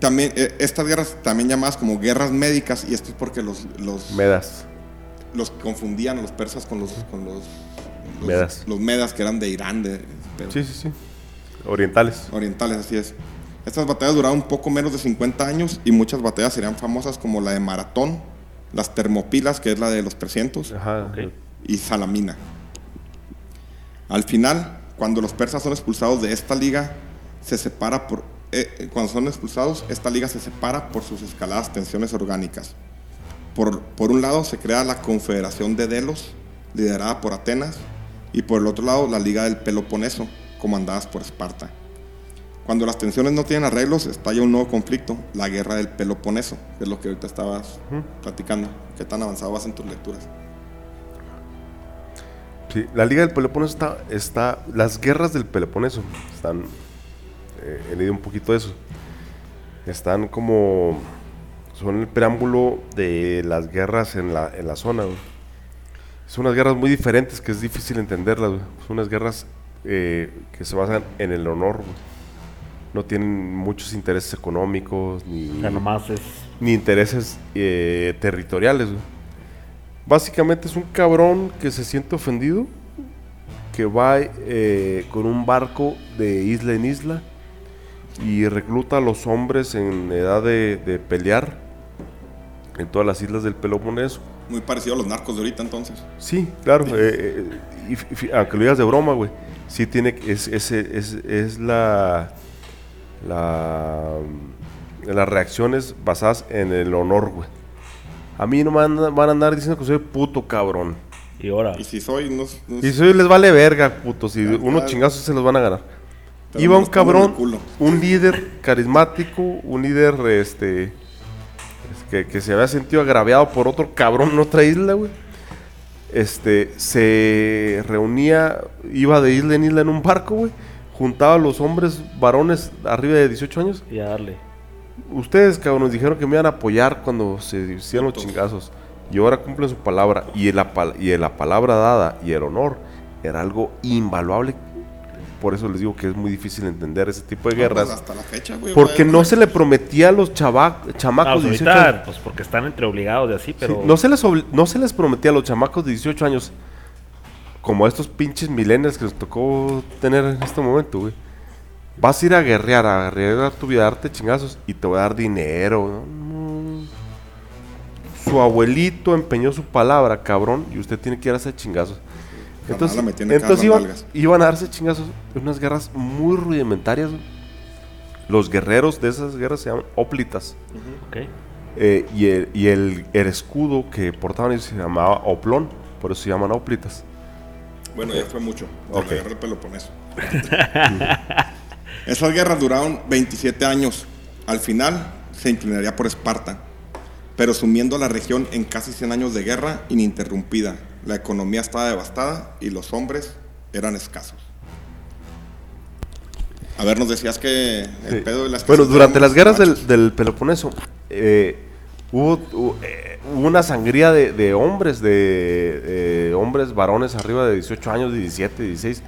También, eh, estas guerras también llamadas como guerras médicas, y esto es porque los, los, Medas. los confundían a los persas con los, con los, los Medas. los medas que eran de Irán, de, pero- Sí, sí, sí. Orientales. orientales, así es. Estas batallas duraron un poco menos de 50 años y muchas batallas serían famosas como la de Maratón, las Termopilas, que es la de los 300, Ajá. Ok. y Salamina. Al final, cuando los persas son expulsados de esta liga, se separa por eh, eh, cuando son expulsados, esta liga se separa por sus escaladas tensiones orgánicas. Por, por un lado se crea la Confederación de Delos, liderada por Atenas, y por el otro lado la Liga del Peloponeso, comandadas por Esparta. Cuando las tensiones no tienen arreglos, estalla un nuevo conflicto, la guerra del Peloponeso, que es lo que ahorita estabas platicando. ¿Qué tan avanzado vas en tus lecturas? Sí, la Liga del Peloponeso está, está las guerras del Peloponeso están, eh, he leído un poquito de eso, están como, son el preámbulo de las guerras en la, en la zona, güey. Son unas guerras muy diferentes que es difícil entenderlas, güey. Son unas guerras eh, que se basan en el honor, güey. No tienen muchos intereses económicos ni, O sea, nomás es. ni intereses eh, territoriales. güey. Básicamente es un cabrón que se siente ofendido, que va eh, con un barco de isla en isla y recluta a los hombres en edad de, de pelear en todas las islas del Peloponeso. Muy parecido a los narcos de ahorita entonces. Sí, claro. eh, eh, y aunque lo digas de broma, güey. Sí tiene que- es, es, es, es la, la las reacciones basadas en el honor, güey. A mí no me van, a- van a andar diciendo que soy puto cabrón. Y ahora. Y si soy, no, no- Y si les vale verga, putos. Y Ah, unos claro. chingazos se los van a ganar. Pero Iba un cabrón, un líder carismático, un líder este que, que se había sentido agraviado por otro cabrón en otra isla, güey. Este se reunía, iba de isla en isla en un barco, güey. Juntaba a los hombres varones arriba de 18 años. Y a darle. Ustedes, cabrón, nos dijeron que me iban a apoyar cuando se hicieron los chingazos. Y ahora cumplen su palabra. Y la, pal- y la palabra dada y el honor era algo invaluable. Por eso les digo que es muy difícil entender ese tipo de Pues guerras. hasta la fecha, güey. Porque no se le prometía a los Ah, chamacos de 18 ahorita, años. pues porque están entre obligados y así, pero. Sí, no, se les no se les prometía a los chamacos de 18 años, como a estos pinches millennials que les tocó tener en este momento, güey. Vas a ir a guerrear, a guerrear tu vida, a darte chingazos y te voy a dar dinero. ¿no? No. Su abuelito empeñó su palabra, cabrón, y usted tiene que ir a hacer chingazos. Entonces, entonces iban, a darse chingazos en unas guerras muy rudimentarias. Los guerreros de esas guerras se llaman óplitas. Eh, y el, y el, el escudo que portaban ellos se llamaba Oplón, por eso se llaman óplitas. Bueno, ya fue mucho. De Ok. la guerra del Peloponeso. Esas guerras duraron 27 años. Al final se inclinaría por Esparta, pero sumiendo a la región en casi 100 años de guerra ininterrumpida. La economía estaba devastada y los hombres eran escasos. A ver, nos decías que el Sí. pedo de las Bueno, durante las guerras del, Peloponeso eh, hubo, eh, hubo una sangría de, de hombres, de, de hombres varones arriba de 18 años, 17, 16,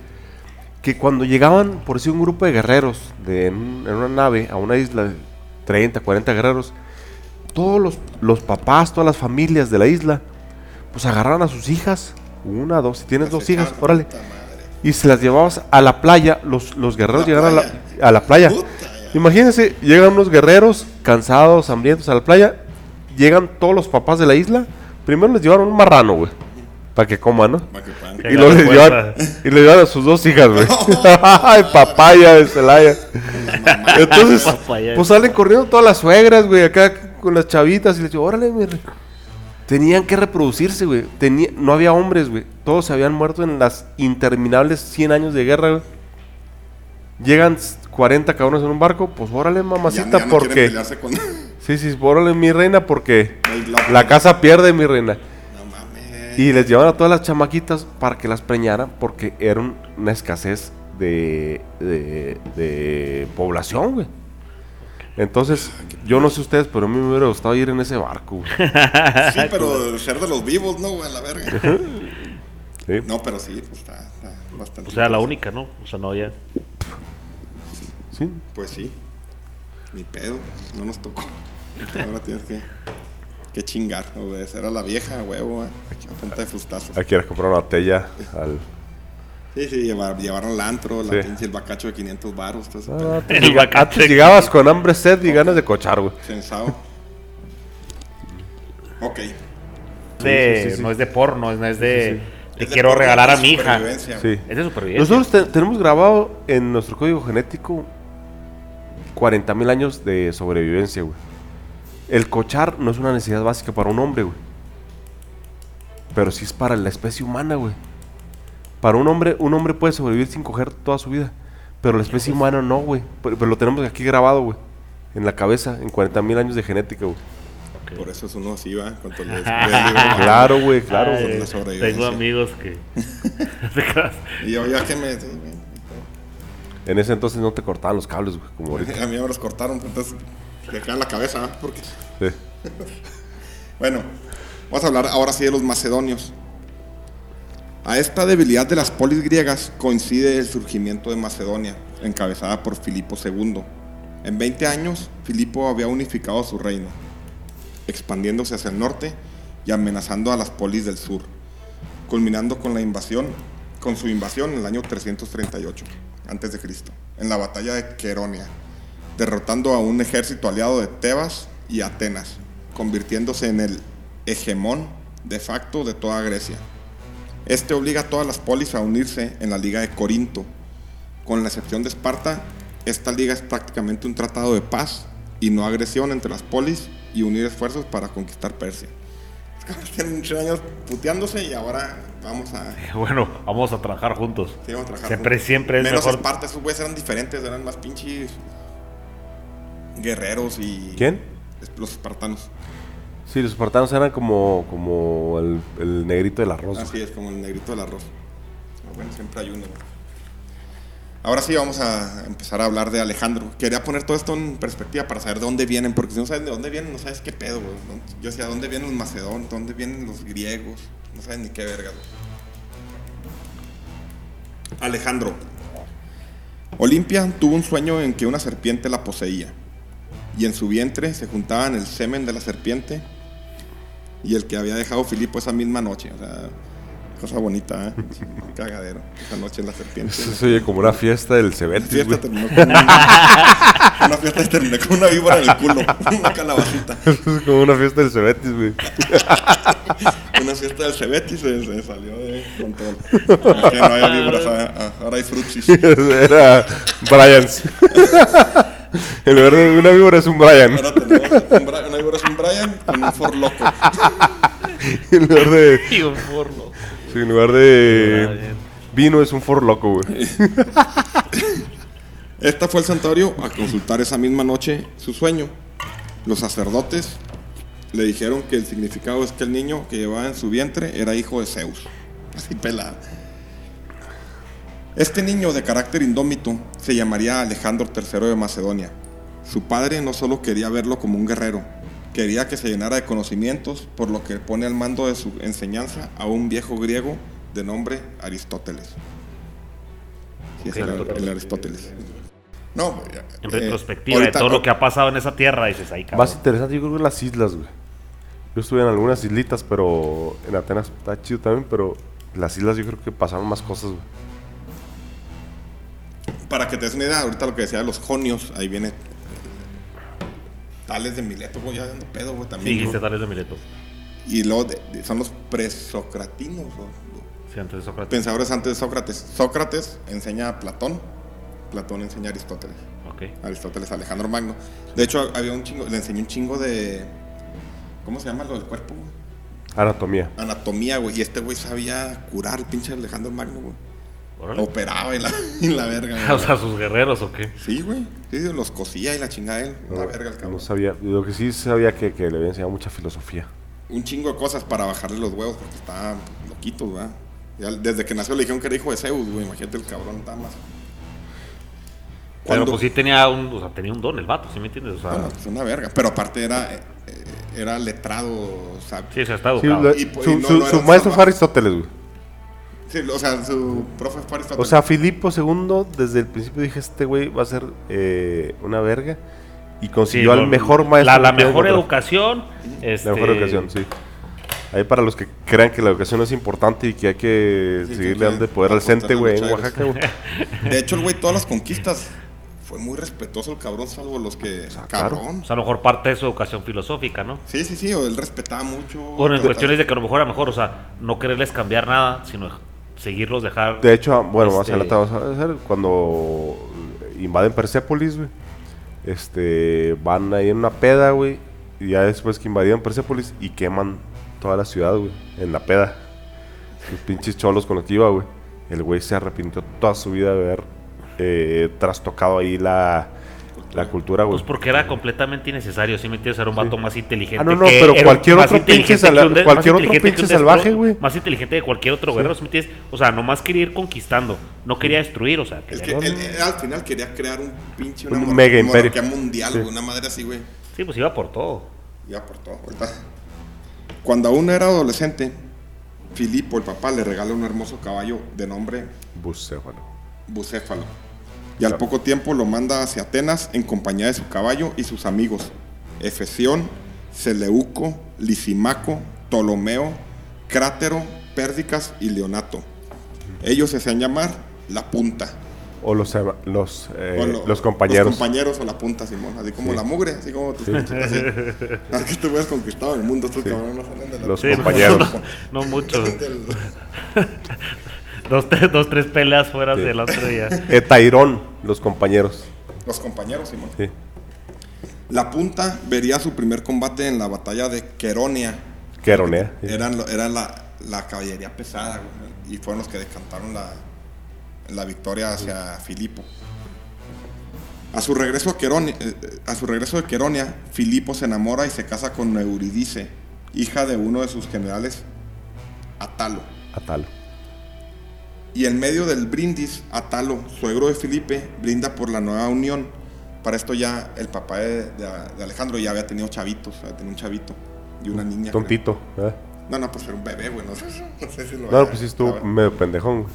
que cuando llegaban, por decir, un grupo de guerreros de, en, un- en una nave a una isla de 30, 40 guerreros, todos los, los papás, todas las familias de la isla, pues agarraron a sus hijas, una, dos, si tienes dos hijas, órale, y se las llevabas a la playa, los, los guerreros La llegaron a la, playa. a la playa. Imagínense, llegan unos guerreros cansados, hambrientos a la playa, llegan todos los papás de la isla, primero les llevaron un marrano, güey, para que coman, ¿no? Pa' que Y les llevan, fuerza. y le llevan a sus dos hijas, güey. Ay, papaya de Celaya. Entonces, pues salen corriendo todas las suegras, güey, acá con las chavitas y les digo, órale, mi rey". Tenían que reproducirse, güey. Tenía- no había hombres, güey. Todos se habían muerto en las interminables 100 años de guerra, güey. Llegan 40 cabrones en un barco, pues órale, mamacita, ya no quieren porque... con- Sí, sí, órale, mi reina, porque la casa pierde, mi reina. Y les llevaban a todas las chamaquitas para que las preñaran porque era un- una escasez de, de, de población, güey. Entonces, yo no sé ustedes, pero a mí me hubiera gustado ir en ese barco, güey. Sí, pero ser de los vivos, ¿no, güey? A la verga. Sí. No, pero sí, pues está, está bastante. O sea, la única, ¿no? O sea, no, ya. Sí. Pues sí. Ni pedo, no nos tocó. Ahora tienes que, que chingar, obedecer a la vieja, huevo, eh, a punta de fustazos. Hay que ir a comprar una botella al... Sí, sí, llevar, llevaron al antro, la Sí. pinche, el bacacho de 500 baros, todo ese Ah, El bacacho antes de llegabas con hambre, sed y ganas de cochar, güey. Sensao. Ok. De, sí, sí, sí. No es de porno, es- no es de. De quiero porno, regalar a mi hija. supervivencia, Sí. Es de supervivencia. Nosotros te- tenemos grabado en nuestro código genético 40 mil años de sobrevivencia, güey. El cochar no es una necesidad básica para un hombre, güey. Pero sí es para la especie humana, güey. Para un hombre, un hombre puede sobrevivir sin coger toda su vida. Pero la especie humana no, güey. Pero, pero lo tenemos aquí grabado, güey. En la cabeza, en 40 mil años de genética, güey. Ok. Por eso es uno así, va. Claro, güey, claro. Ay, sobrevivencia. tengo amigos que. Y yo, ya que me. En ese entonces no te cortaban los cables, güey, como ahorita. A mí me los cortaron, entonces quedan la cabeza. Porque. Sí. Bueno, vamos a hablar ahora sí de los macedonios. A esta debilidad de las polis griegas coincide el surgimiento de Macedonia, encabezada por Filipo II. En 20 años, Filipo había unificado su reino, expandiéndose hacia el norte y amenazando a las polis del sur, culminando con la invasión, con su invasión en el año 338 a.C., en la batalla de Queronia, derrotando a un ejército aliado de Tebas y Atenas, convirtiéndose en el hegemón de facto de toda Grecia. Este obliga a todas las polis a unirse en la Liga de Corinto. Con la excepción de Esparta, esta liga es prácticamente un tratado de paz y no agresión entre las polis y unir esfuerzos para conquistar Persia. Tienen muchos años puteándose y ahora vamos a, Bueno, vamos a trabajar juntos. sí, vamos a trabajar. Siempre, juntos. siempre es Menos mejor. Esparta, esos güeyes eran diferentes, eran más pinches guerreros y... ¿Quién? Los espartanos. Sí, los espartanos eran como, como el, el negrito del arroz. Así es, como el negrito del arroz. Bueno, siempre hay uno. ¿no? Ahora sí vamos a empezar a hablar de Alejandro. Quería poner todo esto en perspectiva para saber de dónde vienen, porque si no sabes de dónde vienen, no sabes qué pedo. ¿no? Yo decía, ¿dónde vienen los macedonios? ¿Dónde vienen los griegos? No sabes ni qué verga. Alejandro. Olimpia tuvo un sueño en que una serpiente la poseía. Y en su vientre se juntaban el semen de la serpiente y el que había dejado Filipo esa misma noche. O sea, cosa bonita, ¿eh? Cagadero. Esa noche la serpiente. Eso se oye como una fiesta del Cebetis, fiesta terminó con una, una fiesta terminó con una víbora en el culo, una calabacita. Eso es como una fiesta del Cebetis, güey. Una fiesta del Cebetis se, se salió de control. No había víboras, ahora, hay frutsis. Era Bryans. en lugar de una víbora es un Brian. Ahora tenemos un Bra- una víbora es un Brian con un For Loco. En lugar de, Y un forno. sí, en lugar de vino es un for loco, güey. Esta fue el santuario a consultar esa misma noche su sueño. Los sacerdotes le dijeron que el significado es que el niño que llevaba en su vientre era hijo de Zeus. Así pelada. Este niño de carácter indómito se llamaría Alejandro III de Macedonia. Su padre no solo quería verlo como un guerrero, quería que se llenara de conocimientos, por lo que pone al mando de su enseñanza a un viejo griego de nombre Aristóteles. Sí, es el, Aristóteles. el Aristóteles. No, En eh, retrospectiva de todo lo que ha pasado en esa tierra, dices ahí, cabrón. Más interesante, yo creo que las islas, güey. Yo estuve en algunas islitas, pero en Atenas está chido también, pero las islas yo creo que pasaron más cosas, güey. Para que te des una idea, ahorita lo que decía de los jonios, ahí viene. Tales de Mileto, güey, ya dando pedo, güey, Sí, también. dijiste ¿no? Tales de Mileto. Y luego de- de- son los presocratinos, Sí, antes de Sócrates. pensadores antes de Sócrates. Sócrates enseña a Platón, Platón enseña a Aristóteles. Ok. Aristóteles Alejandro Magno. De hecho, había un chingo, le enseñó un chingo de. ¿Cómo se llama lo del cuerpo? güey? Anatomía. Anatomía, güey. Y este güey sabía curar el pinche Alejandro Magno, güey. Órale. Operaba y la, y la verga. O güey. sea, sus guerreros o qué. Sí, güey. Sí, los cosía y la chingada él. Una verga el cabrón. No sabía, lo que sí sabía que, que le había enseñado mucha filosofía. Un chingo de cosas para bajarle los huevos porque está loquito, ¿verdad? Ya desde que nació le dijeron que era hijo de Zeus, güey. Imagínate el cabrón está más. Pero Cuando- pues sí tenía un, o sea, tenía un don el vato, ¿sí me entiendes? O sea, Bueno, es una verga. Pero aparte era, eh, eh, era letrado, o sea. sí, se Sí, Y, pues, su y no- su- no su maestro fue Aristóteles, güey. Sí, o sea, su profe fue Aristóteles. O sea, Filipo II, desde el principio dije, este güey va a ser eh, una verga. Y Sí, consiguió al lo- mejor maestro. La, la mejor educación. Este, La mejor educación, sí. Ahí para los que crean que la educación es importante y que hay que Sí, seguirle dando poder al Cente, a güey, en. Oaxaca, güey. De hecho, el güey, todas las conquistas fue muy respetuoso el cabrón, salvo los que. claro. cabrón. O sea, a lo mejor parte de su educación filosófica, ¿no? Sí, sí, sí, o él respetaba mucho. Bueno, en cuestiones de que a lo mejor era mejor, o sea, no quererles cambiar nada, sino seguirlos, dejar. De hecho, bueno, más adelante vamos a ver, cuando invaden Persépolis, güey, este, van ahí en una peda, güey, y ya después que invadieron Persépolis y queman toda la ciudad, güey, en la peda. Los pinches cholos con los que iba, güey. El güey se arrepintió toda su vida de haber eh, trastocado ahí la, la cultura, güey. Pues porque era completamente innecesario. Si me entiendes, era un vato más inteligente. Ah, no, no, que- pero cualquier otro pinche de- cualquier otro pinche salvaje, güey. Más inteligente de cualquier otro guerrero, ¿sí me entiendes? O sea, nomás quería ir conquistando. No quería destruir, o sea. Es que él, él al final quería crear un pinche una Un mor- mega imperio. mundial, Sí. güey, una madre así, güey. Sí, pues iba por todo. Ya por todo. ahorita. Cuando aún era adolescente, Filipo, el papá, le regala un hermoso caballo de nombre Bucéfalo. Bucéfalo. Y al poco tiempo lo manda hacia Atenas en compañía de su caballo y sus amigos, Efesión, Seleuco, Lisimaco, Ptolomeo, Crátero, Pérdicas y Leonato. Ellos se hacían llamar la punta. O los, ema- los, eh, O lo- los compañeros. Los compañeros o la punta, Simón. Así como Sí. la mugre, así como tus así. Ahora que te hubieras conquistado el mundo, no salen de la Los Sí, compañeros. No, no mucho. Del- dos, tres, dos, tres peleas fuera Sí. del otro día. Etairón, los compañeros. Los compañeros, Simón. Sí. La punta vería su primer combate en la batalla de Queronia. Queronea. sí. Eran, era la, la caballería pesada, güey, y fueron los que decantaron la, la victoria hacia Filipo. A su regreso a Queronia, eh, eh, a su regreso de Queronia, Filipo se enamora y se casa con Euridice, hija de uno de sus generales, Atalo. Atalo. Y en medio del brindis, Atalo, suegro de Filipe, brinda por la nueva unión. Para esto ya el papá de, de- de Alejandro ya había tenido chavitos, había tenido un chavito y una niña. creo. Tontito. ¿verdad? No, no, pues era un bebé, güey. No, sé- no sé si lo No, había- pues sí estuvo medio pendejón. güey.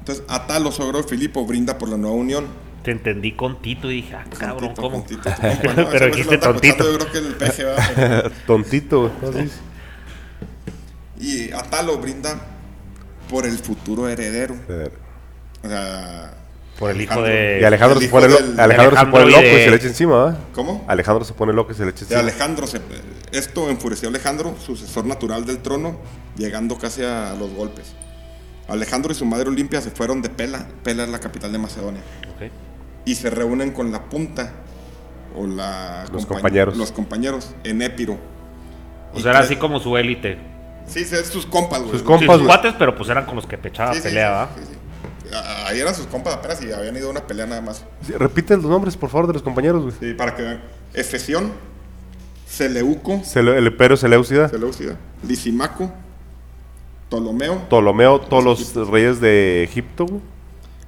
Entonces, Atalo, suegro de Filipo, brinda por la nueva unión. Te entendí con Tito y dije, ah, cabrón, Tontito, ¿cómo? tontito, ¿no? Pero dijiste tontito. acostando, Yo creo que el peje va. Tontito. güey. ¿no? Y Atalo brinda por el futuro heredero. Eh, O sea. Por el hijo Alejandro. de- Y Alejandro, el se pone, lo- del- Alejandro se Alejandro pone y loco de- y se le echa encima, ¿verdad? ¿Cómo? Alejandro se pone loco y se le echa De encima. Alejandro, se- esto enfureció a Alejandro, sucesor natural del trono, llegando casi a los golpes. Alejandro y su madre Olimpia se fueron de Pela, Pela es la capital de Macedonia, Ok. y se reúnen con la punta, o la Los compañ- compañeros. los compañeros, en Épiro. O Y sea, era así como su élite. Sí, sí, es sus compas, güey. Sus Sí, compas, sus cuates, pero pues eran con los que pechaba Sí, sí, pelea, sí, sí, sí. Ah, Ahí eran sus compas apenas y habían ido a una pelea nada más. Sí, Repite los nombres, por favor, de los compañeros, güey. Sí, para que vean. Efesión, Seleuco, Sele- el Imperio Seleucida, Seleucida, Lisimaco, Ptolomeo, Ptolomeo, todos los reyes de Egipto, güey.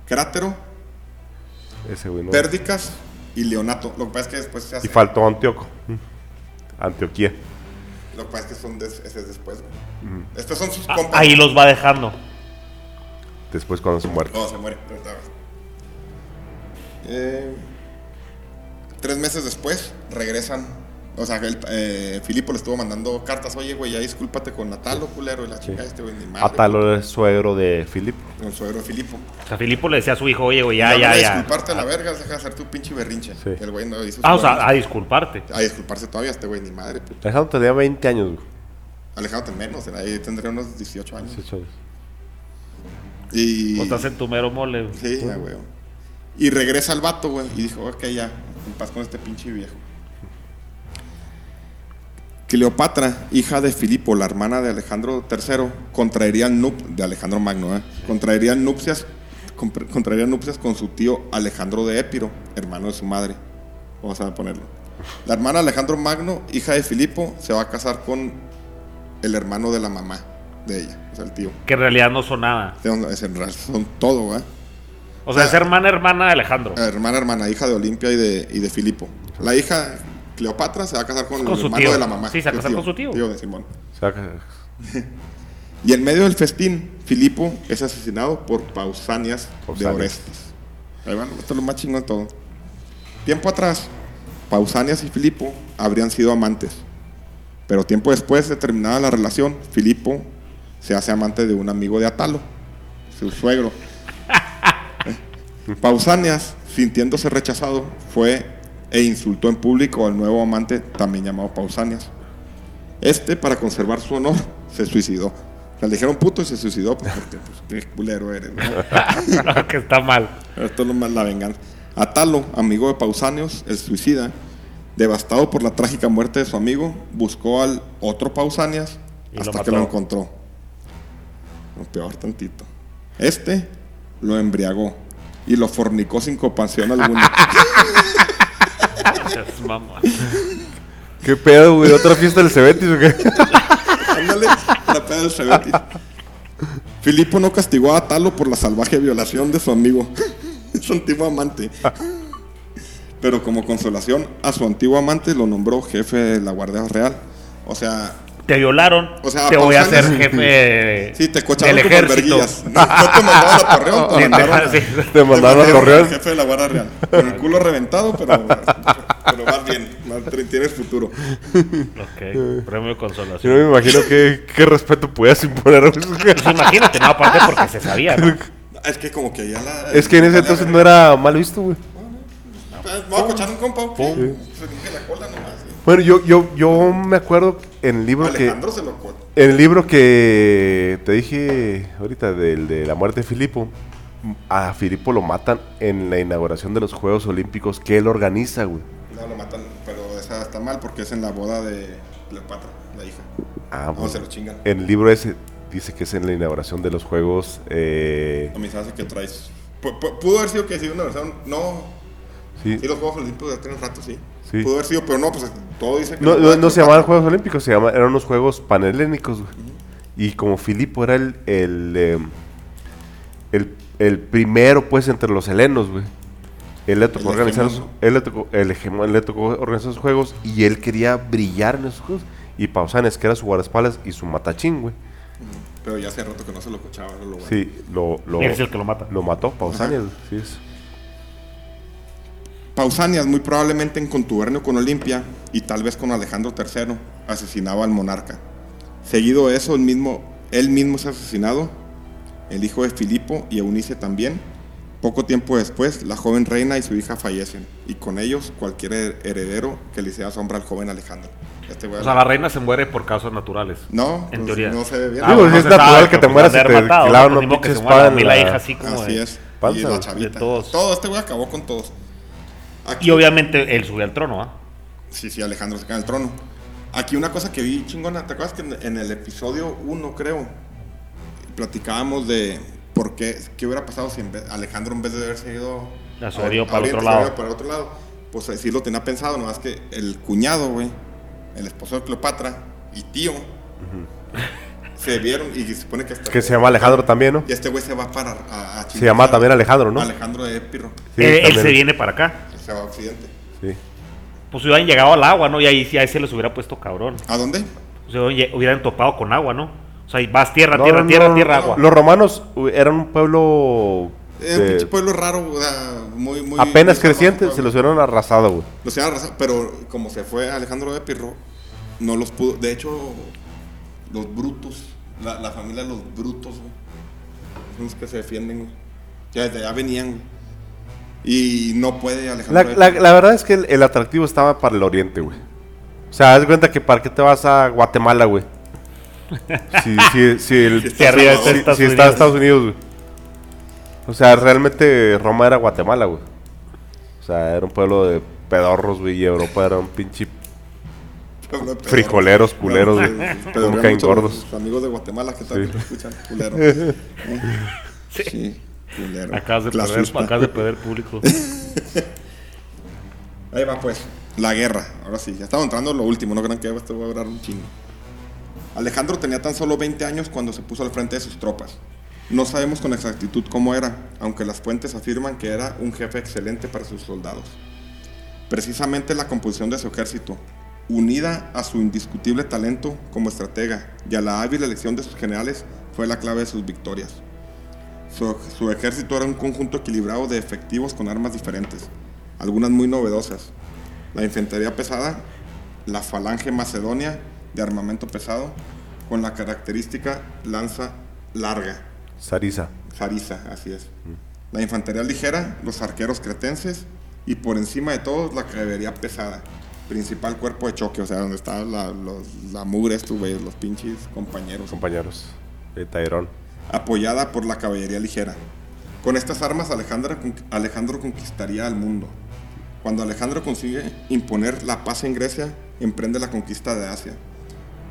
Crátero, Ese, güey, ¿no? Pérdicas y Leonato. Lo que pasa es que después se hace. Y faltó Antíoco. Antioquía. Lo que pasa es que son des- ese es después. güey. Estos son sus Ah, compas. ahí los va dejando. Después cuando se muere. No, se muere. Eh, tres meses después regresan. O sea, el, eh, Filipo le estuvo mandando cartas. Oye, güey, ya discúlpate con Natalo, culero. Y la chica este, güey, ni madre. Atalo es suegro de Filipo. Con el suegro de Filipo. O sea, Filipo le decía a su hijo, oye, güey, ya, ya, de ya. disculparte a la verga, deja de hacer tu pinche berrinche. Sí. El güey no hizo Ah, o sea, a disculparte. a disculparse todavía, este güey, ni madre. puto. Alejandro tenía 20 años, güey. Alejandro menos, ahí tendría unos 18 años. 18 años. Y. O estás en tu mero mole. Sí, ya, güey. Y regresa el vato, güey, y dijo, ok, ya, en paz con este pinche viejo. Cleopatra, hija de Filipo, la hermana de Alejandro III, contraería nup de Alejandro Magno, ¿eh? contraería nupcias, contraería nupcias con su tío Alejandro de Épiro, hermano de su madre. Vamos a ponerlo. La hermana Alejandro Magno, hija de Filipo, se va a casar con el hermano de la mamá de ella, o sea, el tío. Que en realidad no son nada. Son todo, ¿eh? O sea, Ah. es hermana, hermana de Alejandro. Hermana, hermana, hija de Olimpia y de, y de Filipo. La hija, Cleopatra, se va a casar con, Con el hermano tío. de la mamá. Sí, se va a casar con su tío. Tío de Simón. Y en medio del festín, Filipo es asesinado por Pausanias, de. Orestes. Ahí van, esto es lo más chingón de todo. Tiempo atrás, Pausanias y Filipo habrían sido amantes. Pero tiempo después de terminada la relación, Filipo se hace amante de un amigo de Atalo, su suegro. Pausanias, sintiéndose rechazado, fue e insultó en público al nuevo amante, también llamado Pausanias. Este, para conservar su honor, se suicidó. O sea, le dijeron puto y se suicidó pues, porque pues, qué culero eres. ¿no? que está mal. Esto es lo más la venganza. Atalo, amigo de Pausanias, el suicida, devastado por la trágica muerte de su amigo, buscó al otro Pausanias Y hasta que lo encontró. Lo peor tantito. Este lo embriagó y lo fornicó sin compasión alguna. Es mamá. ¿Qué pedo, güey? ¿Otra fiesta del Cebetis o qué? Ándale, la peda del Cebetis. Filipo no castigó a Talo por la salvaje violación de su amigo, su antiguo amante. Pero como consolación, a su antiguo amante lo nombró jefe de la Guardia Real. O sea, Te violaron. O sea, te voy a hacer jefe sí, te del ejército. No, no te mandaron a Torreón, te Sí, mandaron, sí. Te mandaron a Torreón. jefe de la Guardia Real. Con el culo reventado, pero, pero vas bien. vas- Tienes futuro. Ok, premio de Yo consolación. no me imagino qué, qué respeto puedas imponer. Pues imagínate, no, aparte porque se sabía, ¿no? Es que como que ya la... Es que en ese entonces no era mal visto, güey. Me voy a cochar un compa. ¿qué? Se dije la cola nomás. Bueno, yo, yo, yo me acuerdo en el libro que... Se lo En el libro que te dije ahorita del de la muerte de Filipo, a Filipo lo matan en la inauguración de los Juegos Olímpicos que él organiza, güey. No, lo matan, pero esa está mal porque es en la boda de Cleopatra, la hija. Ah, No, bueno. se lo chingan. En el libro ese dice que es en la inauguración de los Juegos. eh, A mí se hace que traes... Pu- pu- Pudo haber sido que sí, una versión... No, sí. sí, los Juegos Olímpicos ya tienen rato, sí. Sí. Pudo haber sido, pero no, pues todo dice que... No, no, se llamaban Juegos Olímpicos, se llama, eran unos Juegos Panhelénicos, güey. Y como Filipo era el, el, eh, el, el primero, pues, entre los helenos, güey. Él le tocó El organizar, los- él le tocó, el hegemón, le tocó organizar esos juegos y él quería brillar en esos juegos. Y Pausanes, que era su guardaespaldas y su matachín, güey. Pero ya hace rato que no se lo cochaba, era lo bueno. Sí, lo, lo, es el que lo mata. lo mató, Pausanias, sí es. Pausanias, muy probablemente en contubernio con Olimpia y tal vez con Alejandro III, asesinaba al monarca. Seguido de eso, él mismo, él mismo es asesinado, el hijo de Filipo y Eunice también. Poco tiempo después, la joven reina y su hija fallecen, y con ellos cualquier her- heredero que le sea sombra al joven Alejandro. Este O sea, la reina se muere por causas naturales. no, en pues, teoría. no se ve bien. Ah, Digo, bueno, es natural que te pero mueras pues, y te clavan ¿no? una pinche espada mí la hija así como Así de- es. panza, y la chavita. De todos. Todo, este güey acabó con todos. Aquí- Y obviamente él subió al trono, ¿ah? Sí, sí, Alejandro se en el trono. Aquí una cosa que vi chingona, ¿te acuerdas que en, en el episodio 1, creo, platicábamos de por qué, qué hubiera pasado si en vez- Alejandro en vez de haberse ido ido para Oriente, otro lado. para otro lado? Pues eh, sí lo tenía pensado, nomás que el cuñado, güey, el esposo de Cleopatra y tío, se vieron y se supone que hasta... Que se llama Alejandro también, ¿no? Y este güey se va para... A, a Se llama también Alejandro, ¿no? Alejandro de Epirro. Sí, él, se viene para acá. Se va a Occidente. Sí. Pues hubieran llegado al agua, ¿no? Y ahí, sí- ahí se les hubiera puesto cabrón. ¿A dónde? O sea, hubieran hubieran topado con agua, ¿no? O sea, vas tierra, No, tierra, no, tierra, no, tierra, no. agua. Los romanos uh, eran un pueblo Es un pinche pueblo raro, o sea, muy, muy... apenas muy creciente, se los hubieran arrasado, güey. Los iban a arrasar, pero como se fue Alejandro de Pirro, no los pudo. De hecho, los brutos, la, la familia de los brutos, güey, son los que se defienden, güey. Ya desde allá venían, güey. Y no puede Alejandro La, verdad es que el, el atractivo estaba para el oriente, güey. O sea, haz cuenta que para qué te vas a Guatemala, güey. Si, si, si, el- Si está si- Estados si está Unidos. Estados Unidos, güey. O sea, realmente Roma era Guatemala, güey. O sea, era un pueblo de pedorros, güey, y Europa era un pinche frijoleros, culeros, güey. gordos. los amigos de Guatemala que también Sí. lo escuchan, culero. Eh, Sí. Sí, culero. Acabas de, perder, Clasista. acabas de perder público. Ahí va pues, la guerra. Ahora sí, ya estamos entrando en lo último, no crean que esto va a durar un chingo. Alejandro tenía tan solo 20 años cuando se puso al frente de sus tropas. No sabemos con exactitud cómo era, aunque las fuentes afirman que era un jefe excelente para sus soldados. Precisamente la composición de su ejército, unida a su indiscutible talento como estratega y a la hábil elección de sus generales, fue la clave de sus victorias. Su, su ejército era un conjunto equilibrado de efectivos con armas diferentes, algunas muy novedosas. La infantería pesada, la falange macedonia de armamento pesado, con la característica lanza larga, Sarisa. Sarisa, así es. La infantería ligera, los arqueros cretenses y por encima de todo la caballería pesada, principal cuerpo de choque, o sea, donde está la, los- la mugre, estos güeyes, los pinches compañeros compañeros de Tairón. Apoyada por la caballería ligera. Con estas armas Alejandra- Alejandro conquistaría al mundo. Cuando Alejandro consigue imponer la paz en Grecia, emprende la conquista de Asia.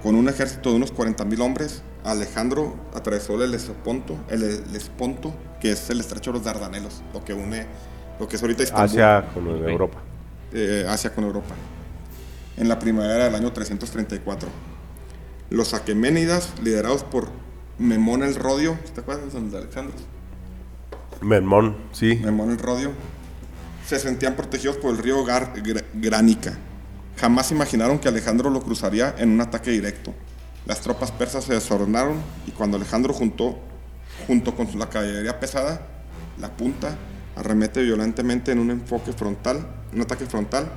Con un ejército de unos 40.000 hombres, Alejandro atravesó el Esponto, el, Esponto, que es el estrecho de los Dardanelos, lo que une, lo que es ahorita Istambul, Hacia con. Europa. eh, Asia con Europa, en la primavera del año 334. Los aqueménidas, liderados por Memón el Rodio, ¿te acuerdas de Alejandro? Menmón, sí. Memón el Rodio, se sentían protegidos por el río Gar- Gra- Gránica. Jamás imaginaron que Alejandro lo cruzaría en un ataque directo. Las tropas persas se desordenaron y cuando Alejandro juntó, junto con la caballería pesada, la punta, arremete violentamente en un enfoque frontal, un ataque frontal,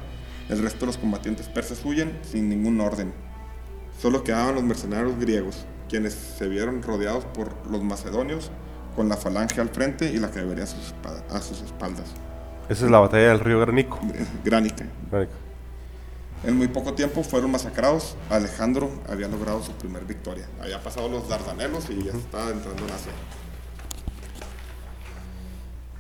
el resto de los combatientes persas huyen sin ningún orden. Solo quedaban los mercenarios griegos, quienes se vieron rodeados por los macedonios, con la falange al frente y la caballería a sus, a sus espaldas. Esa es la batalla del río Granico. Gránica. Granico. En muy poco tiempo fueron masacrados. Alejandro había logrado su primer victoria. Había pasado los Dardanelos y ya estaba entrando en Asia.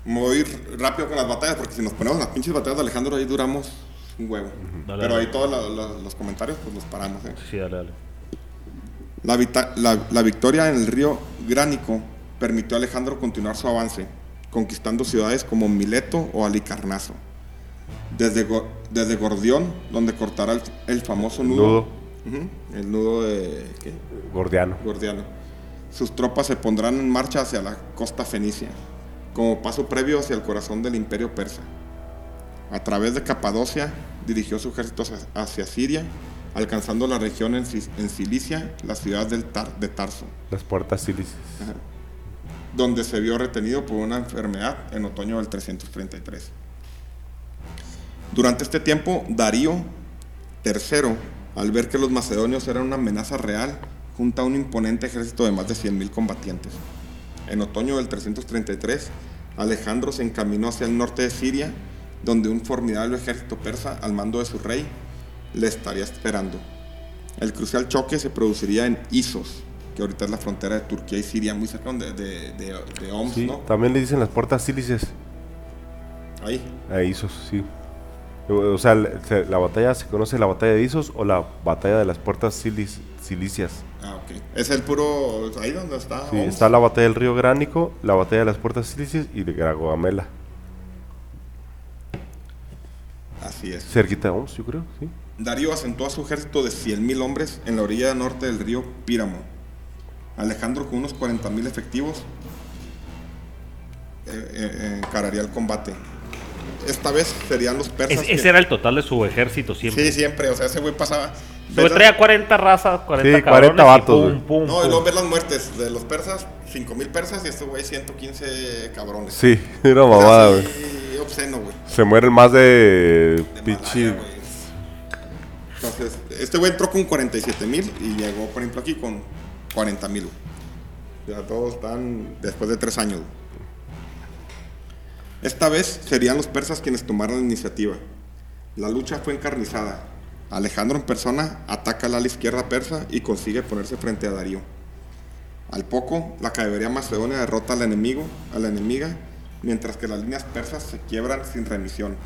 Ir rápido con las batallas porque si nos ponemos las pinches batallas de Alejandro ahí duramos un huevo. Dale, Pero dale. ahí todos la- la- los comentarios pues los paramos. ¿eh? Sí, dale, dale. La, vita- la- la victoria en el río Gránico permitió a Alejandro continuar su avance, conquistando ciudades como Mileto o Alicarnaso. Desde, Go- desde Gordión, donde cortará el, el famoso nudo, Nudo. El nudo de ¿qué? Gordiano. Gordiano. Sus tropas se pondrán en marcha hacia la costa fenicia, como paso previo hacia el corazón del imperio persa. A través de Capadocia dirigió su ejército hacia Siria, alcanzando la región en, Cilicia, la ciudad del Tar- de Tarso, Las puertas silicias. donde se vio retenido por una enfermedad en otoño del 333. Durante este tiempo, Darío III, al ver que los macedonios eran una amenaza real, junta un imponente ejército de más de 100.000 combatientes. En otoño del 333, Alejandro se encaminó hacia el norte de Siria, donde un formidable ejército persa al mando de su rey le estaría esperando. El crucial choque se produciría en Isos, que ahorita es la frontera de Turquía y Siria, muy cerca de, de, de, de Homs, Sí, ¿no? también le dicen las puertas silicias. Ahí. A Isos, sí. O sea, la, batalla se conoce la batalla de Isos o la batalla de las puertas silis- silicias. Ah, ok. Es el puro. Ahí donde está. Sí, está la batalla del río Gránico, la batalla de las puertas silicias y de Gragogamela. Así es. Cerquita de Homs, yo creo, sí. Darío asentó a su ejército de 100.000 hombres en la orilla norte del río Píramo. Alejandro, con unos 40.000 efectivos, eh, eh, encararía el combate. Esta vez serían los persas. Es- que- ese era el total de su ejército siempre. Sí, siempre. O sea, ese güey pasaba. Ves traía 40 razas, 40 Sí, cabrones 40 y vatos, pum, pum, las- No, y pum. luego ves las muertes de los persas: 5.000 persas y este güey 115 cabrones. Sí, era mamada, güey. sí, obsceno, güey. Se mueren más de De pinche. Entonces, este güey entró con 47 mil y llegó, por ejemplo, aquí con 40 mil. Ya todos están después de tres años. Esta vez serían los persas quienes tomaron la iniciativa. La lucha fue encarnizada. Alejandro en persona ataca al ala izquierda persa y consigue ponerse frente a Darío. Al poco, la caballería macedonia derrota al enemigo, a la enemiga, mientras que las líneas persas se quiebran sin remisión.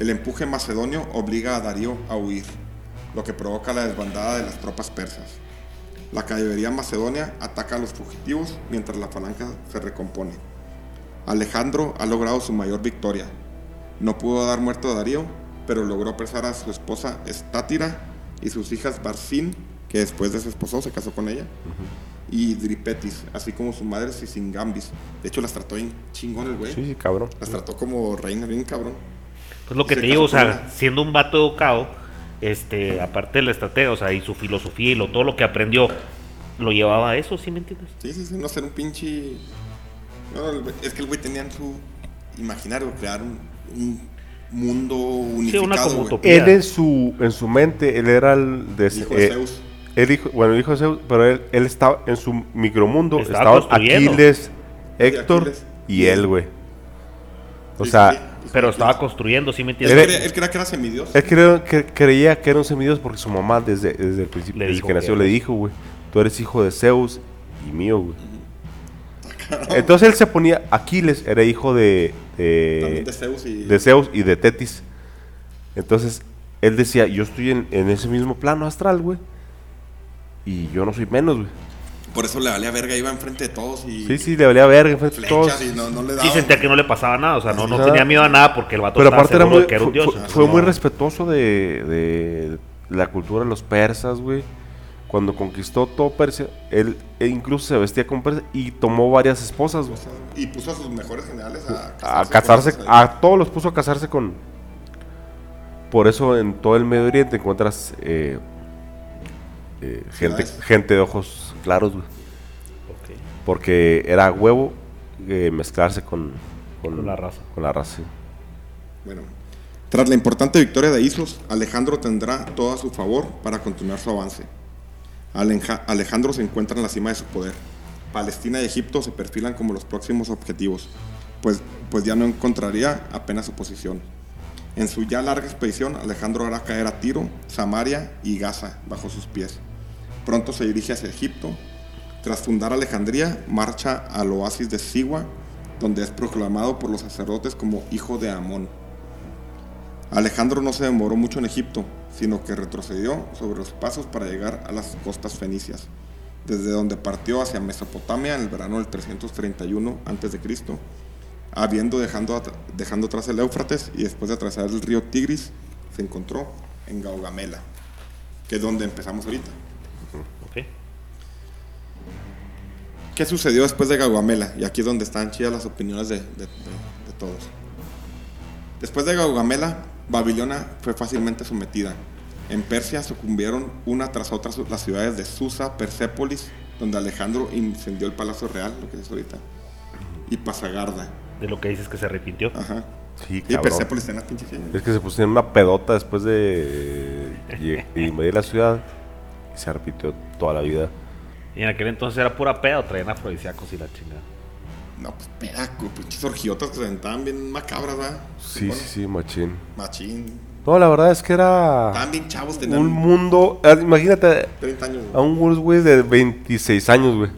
El empuje macedonio obliga a Darío a huir, lo que provoca la desbandada de las tropas persas. La caballería macedonia ataca a los fugitivos mientras la falange se recompone. Alejandro ha logrado su mayor victoria. No pudo dar muerto a Darío, pero logró apresar a su esposa Estátira y sus hijas Barcín, que después de su esposo se casó con ella, y Dripetis, así como su madre Sisingambis. De hecho, las trató bien chingón el güey. Sí, sí, cabrón. Las trató como reina, bien cabrón. Pues lo que te digo, o sea, una. siendo un vato educado, este, aparte de la estrategia, o sea, y su filosofía y lo, todo lo que aprendió, lo llevaba a eso, ¿sí me entiendes? Sí, sí, sí, no ser un pinche. No, es que el güey tenía en su imaginario crear un, un mundo unificado. una como güey. utopía. Él en su, en su mente, él era el de, Hijo de eh, Zeus. Él hijo, bueno, el hijo de Zeus, pero él, él estaba en su micromundo. Estaba Estaban. Aquiles, Héctor Aquiles. y él, güey. O Sí, sea, sí, sí. Pero estaba construyendo, ¿sí me Él, entiendes? creía, él creía que era semidios. él creo- que- creía que era un semidios porque su mamá desde, desde el principio, Le desde dijo que nació, que le dijo, güey, tú eres hijo de Zeus y mío, güey. Entonces él se ponía, Aquiles era hijo de, de, También de Zeus y. de Zeus y de Tetis. Entonces, él decía, yo estoy en, en ese mismo plano astral, güey. Y yo no soy menos, güey. Por eso le valía verga, iba enfrente de todos y Sí, sí, le valía verga enfrente de todos. y no, no le Sí, daban. sentía que no le pasaba nada, o sea, no, no tenía miedo a nada porque el vato Pero estaba aparte era muy, que era un fue, dios. fue- muy respetuoso de, de la cultura de los persas, güey. Cuando conquistó todo Persia, él e incluso se vestía con persa y tomó varias esposas, güey. Y puso a sus mejores generales a A casarse, con a todos los puso a casarse con... Por eso en todo el Medio Oriente encuentras eh, eh, gente, gente de ojos claros, güey. Ok. Porque era huevo eh, mezclarse con, Con la raza. Con la raza, sí. Bueno, tras la importante victoria de Isos, Alejandro tendrá todo a su favor para continuar su avance. Aleja- Alejandro se encuentra en la cima de su poder. Palestina y Egipto se perfilan como los próximos objetivos, pues, pues ya no encontraría apenas oposición. En su ya larga expedición, Alejandro hará caer a Tiro, Samaria y Gaza bajo sus pies. Pronto se dirige hacia Egipto. Tras fundar Alejandría, marcha al oasis de Siwa, donde es proclamado por los sacerdotes como hijo de Amón. Alejandro no se demoró mucho en Egipto, sino que retrocedió sobre los pasos para llegar a las costas fenicias, desde donde partió hacia Mesopotamia en el verano del 331 a.C., habiendo dejando, dejando atrás el Éufrates y después de atravesar el río Tigris, se encontró en Gaugamela, que es donde empezamos ahorita. ¿Qué sucedió después de Gaugamela? Y aquí es donde están chidas las opiniones de, de- de- de todos. Después de Gaugamela, Babilonia fue fácilmente sometida. En Persia sucumbieron una tras otra las ciudades de Susa, Persépolis, donde Alejandro incendió el Palacio Real, lo que es ahorita, y Pasagarda. De lo que dices que se arrepintió. Ajá. Sí, Y. Persépolis está en la pinche ciudad. Es que se pusieron una pedota después de y- invadir la ciudad se repitió toda la vida. Y en aquel entonces era pura peda o traían afrodisíacos y la chingada. No, pues pedaco, pinches orgiotas que se aventaban bien macabras, ¿verdad? Sí, Bueno, sí, sí, machín. Machín. No, la verdad es que era Estaban bien chavos, tenían un mundo. eh, Imagínate 30 años. a un unos güeyes de 26 años, güey.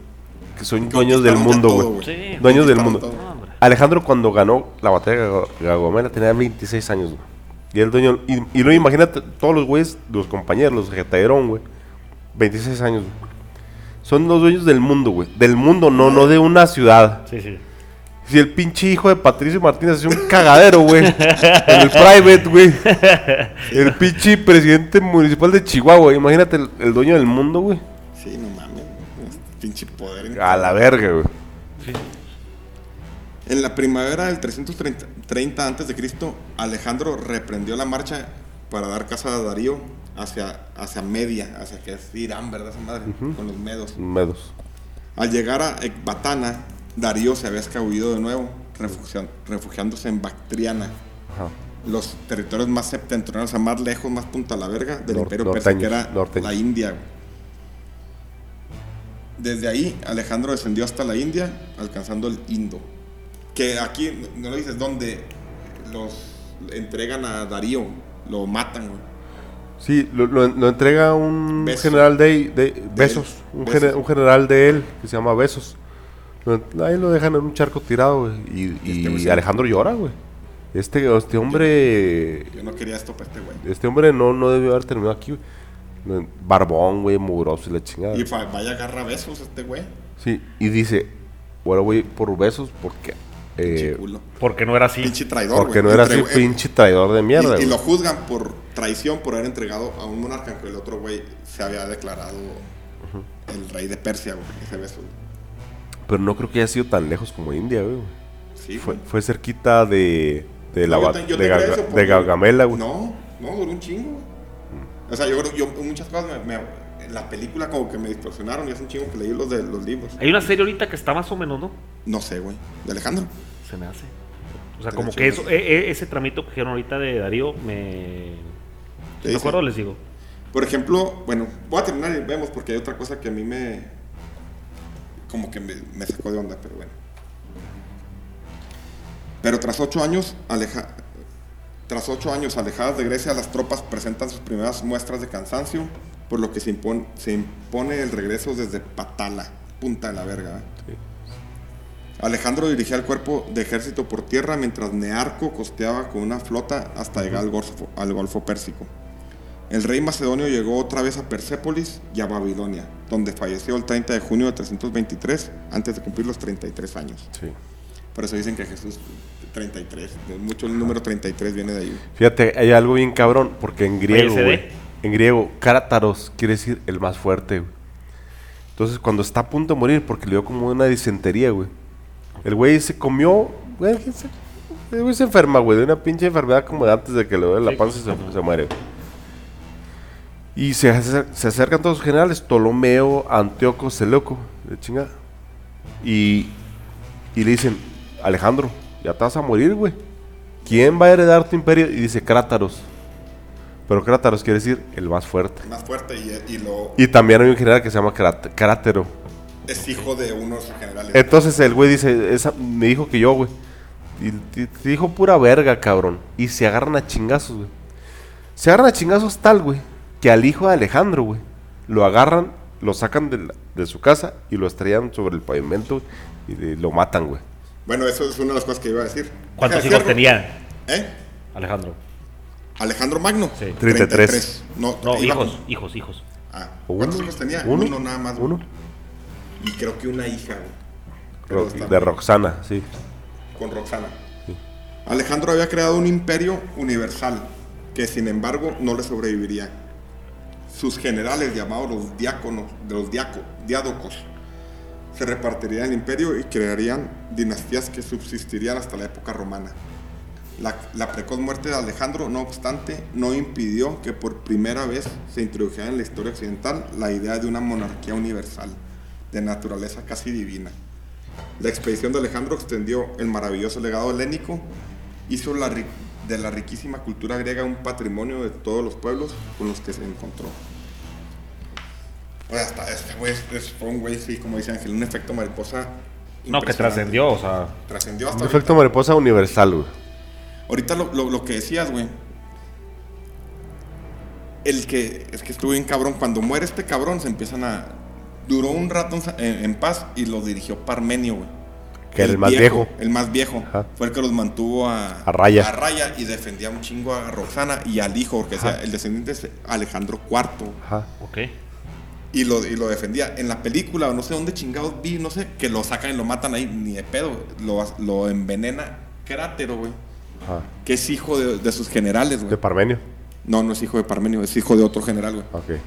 Que son dueños del mundo, todo, güey. Sí. Dueños del mundo. todo. Alejandro cuando ganó la batalla de Gago- Gaugamela tenía 26 años, güey. Y el dueño, y, y luego imagínate todos los güeyes, los compañeros, los Getaerón, güey. 26 años, güey. Son los dueños del mundo, güey. Del mundo, no, no de una ciudad. Sí, sí. Si el pinche hijo de Patricio Martínez es un cagadero, güey. en el private, güey. El pinche presidente municipal de Chihuahua, imagínate el, el dueño del mundo, güey. Sí, no mames. Pinche poder. A la verga, güey. En la primavera del 330 a.C., Alejandro reprendió la marcha para dar casa a Darío hacia, hacia Media, hacia que es Irán, ¿verdad? Esa madre, con los medos. Medos. Al llegar a Ecbatana, Darío se había escabullido de nuevo, refugiándose en Bactriana, Ajá. los territorios más septentrionales, o sea, más lejos, más punta a la verga del Nor- imperio persa, que era norteños. la India. Desde ahí, Alejandro descendió hasta la India, alcanzando el Indo. Que aquí, no lo dices, donde los entregan a Darío, lo matan, güey. Sí, lo, lo- lo entrega un Besos. general de, de- Besos, él, un, Besos. gene- un general de él que se llama Besos. Ahí lo dejan en un charco tirado, güey. Y, y Este güey se- Alejandro llora, güey. Este, este hombre, Yo no quería esto para este güey. este hombre no, no debió haber terminado aquí, güey. Barbón, güey, mugroso y la chingada. Y fa- vaya agarra besos este güey. Sí, y dice, bueno, voy por Besos porque... Pinche Eh. Porque no era así. Pinche traidor, porque güey. no era así pinche traidor de mierda, Y, y güey. lo juzgan por traición por haber entregado a un monarca que el otro güey se había declarado el rey de Persia, güey. Ese beso. Pero no creo que haya sido tan lejos como India, güey. Sí, Fue, güey. fue cerquita de, de, la, No, yo ba- te- yo de, Gaga- eso de porque- Gaugamela, güey. No, no, duró un chingo, güey. O sea, yo creo yo muchas cosas me, me- en la película como que me distorsionaron y hace un chingo que leí los de los libros. Hay una serie ahorita que está más o menos, ¿no? No sé, güey. De Alejandro. Se me hace. O sea, como que eso, e- e- ese tramito que hicieron ahorita de Darío me. ¿Me sí. acuerdo? Les digo. Por ejemplo, bueno, voy a terminar y vemos porque hay otra cosa que a mí me. como que me, me sacó de onda, pero bueno. Pero tras ocho años, aleja, tras ocho años alejadas de Grecia, las tropas presentan sus primeras muestras de cansancio, por lo que se impone, se impone el regreso desde Patala, punta de la verga. ¿eh? Alejandro dirigía el cuerpo de ejército por tierra mientras Nearco costeaba con una flota hasta llegar al Golfo, al Golfo Pérsico. El rey macedonio llegó otra vez a Persépolis y a Babilonia, donde falleció el 30 de junio de 323, antes de cumplir los 33 años. Sí. Por eso dicen que Jesús 33, de mucho el número 33 viene de ahí. Fíjate, hay algo bien cabrón, porque en griego, güey, en griego, Cátaros quiere decir el más fuerte, güey. Entonces, cuando está a punto de morir, porque le dio como una disentería, güey. El güey se comió, güey, ¿qué se, el güey se enferma, güey, de una pinche enfermedad como de antes de que le duele la panza y se, se muere. Y se, acer- se acercan todos los generales, Ptolomeo, Antíoco, Seleuco, de chingada. Y, y le dicen, Alejandro, ya te vas a morir, güey. ¿Quién va a heredar tu imperio? Y dice Crátaros. Pero Crátaros quiere decir el más fuerte. El más fuerte y, y lo, Y también hay un general que se llama Crát- Crátero. es hijo de uno de sus generales. Entonces el güey dice, esa, me dijo que yo, güey. Y te te dijo pura verga, cabrón. Y se agarran a chingazos, güey. Se agarran a chingazos tal, güey, que al hijo de Alejandro, güey, lo agarran, lo sacan de, la- de su casa y lo estrellan sobre el pavimento y de- lo matan, güey. Bueno, eso es una de las cosas que iba a decir. ¿Cuántos hijos tenía. ¿Eh? Alejandro? Alejandro Magno. Sí. 33. No, No, iba- hijos, hijos, hijos. Ah, ¿Cuántos hijos tenía? uno, Uno, nada más. Uno. Y creo que una hija, Ro- está de. Roxana, sí. Con Roxana. Alejandro había creado un imperio universal que sin embargo no le sobreviviría. Sus generales llamados los diáconos, de los diádocos, se repartirían el imperio y crearían dinastías que subsistirían hasta la época romana. La, precoz muerte de Alejandro, no obstante, no impidió que por primera vez se introdujera en la historia occidental la idea de una monarquía universal, de naturaleza casi divina. La expedición de Alejandro extendió el maravilloso legado helénico, hizo la de la riquísima cultura griega un patrimonio de todos los pueblos con los que se encontró. Oye, hasta este güey fue un güey, sí, como dice Ángel, un efecto mariposa. No, que trascendió, o sea. Trascendió hasta Un ahorita. efecto mariposa universal, güey. Ahorita lo, lo- lo que decías, güey. El que, es que estuvo bien cabrón. Cuando muere este cabrón, se empiezan a. Duró un rato en paz y lo dirigió Parmenio, güey. Que era el más viejo. El más viejo. Ajá. Fue el que los mantuvo a, A raya. a raya y defendía un chingo a Roxana y al hijo, porque decía, el descendiente es Alejandro IV. Ajá. Ok. Y lo, y lo defendía. En la película, o no sé dónde chingados vi, no sé, que lo sacan y lo matan ahí, ni de pedo. Lo, lo envenena Crátero, güey. Ajá. Que es hijo de, de sus generales, güey. De Parmenio. No, no es hijo de Parmenio, es hijo de otro general, güey. Ok.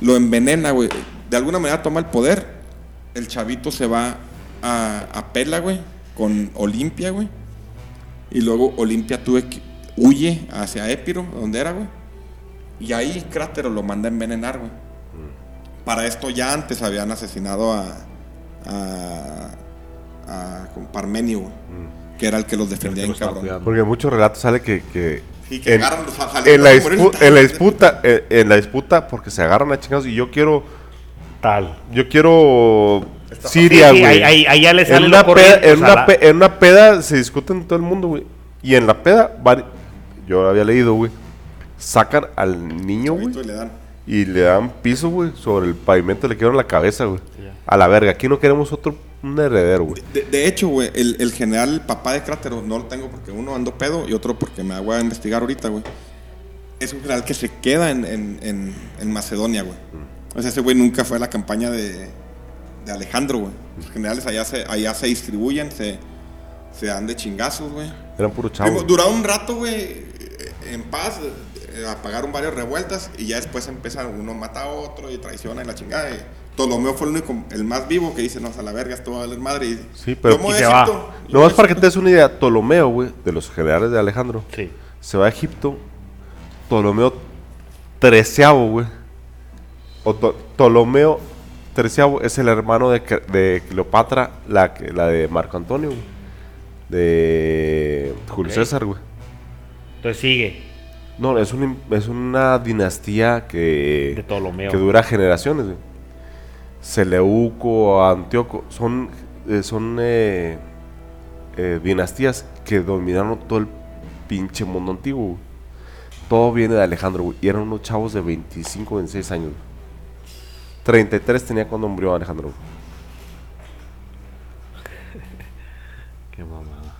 Lo envenena, güey. De alguna manera toma el poder. El chavito se va a, a Pela, güey, con Olimpia, güey. Y luego Olimpia tuve que, huye hacia Épiro, donde era, güey. Y ahí Crátero lo manda a envenenar, güey. Para esto ya antes habían asesinado a. a. a con Parmenio, güey. Que era el que los defendía en cabrón. cuidando. Porque en muchos relatos sale que, que Sí, que en, agarran- en la en la disputa, en, en la disputa, porque se agarran a chingados y yo quiero, Tal. yo quiero Siria, Sí, sí, güey. ahí, ahí- ahí ya le en, sale una peda, en, una la- pe- en una peda se discute en todo el mundo, güey. Y en la peda, vari- yo lo había leído, güey. Sacan al niño, güey. Y le dan. Y le dan piso, güey, sobre el pavimento, le quedaron la cabeza, güey. A la verga, aquí no queremos otro, un heredero, güey. De, de hecho, güey, el, el general, el papá de Crátero, no lo tengo porque uno ando pedo y otro porque me voy a investigar ahorita, güey. Es un general que se queda en, en- en- en Macedonia, güey. O sea, ese güey nunca fue a la campaña de, de Alejandro, güey. Los generales allá se, allá se distribuyen, se, se dan de chingazos, güey. Eran puro chavos. Duraron un rato, güey, en paz, eh, apagaron varias revueltas y ya después empieza uno mata a otro y traiciona y la chingada. y Ptolomeo fue el único, el más vivo que dice, no, a la verga, esto va a valer madre. Y, Sí, pero- a se va. Voy a para que te des una idea, Ptolomeo, güey, de los generales de Alejandro, Sí. se va a Egipto. Ptolomeo treceavo, güey. O To- Ptolomeo treceavo es el hermano de, de Cleopatra, la, la de Marco Antonio, güey. De Julio. César, güey. Entonces sigue. No, es, un, es una dinastía que, De Ptolomeo. que dura generaciones. güey. Seleuco, Antíoco, son, eh, son eh, eh, dinastías que dominaron todo el pinche mundo antiguo. güey. Todo viene de Alejandro, güey. Y eran unos chavos de 25, 26 años. güey. 33 tenía cuando murió Alejandro. Qué mamada.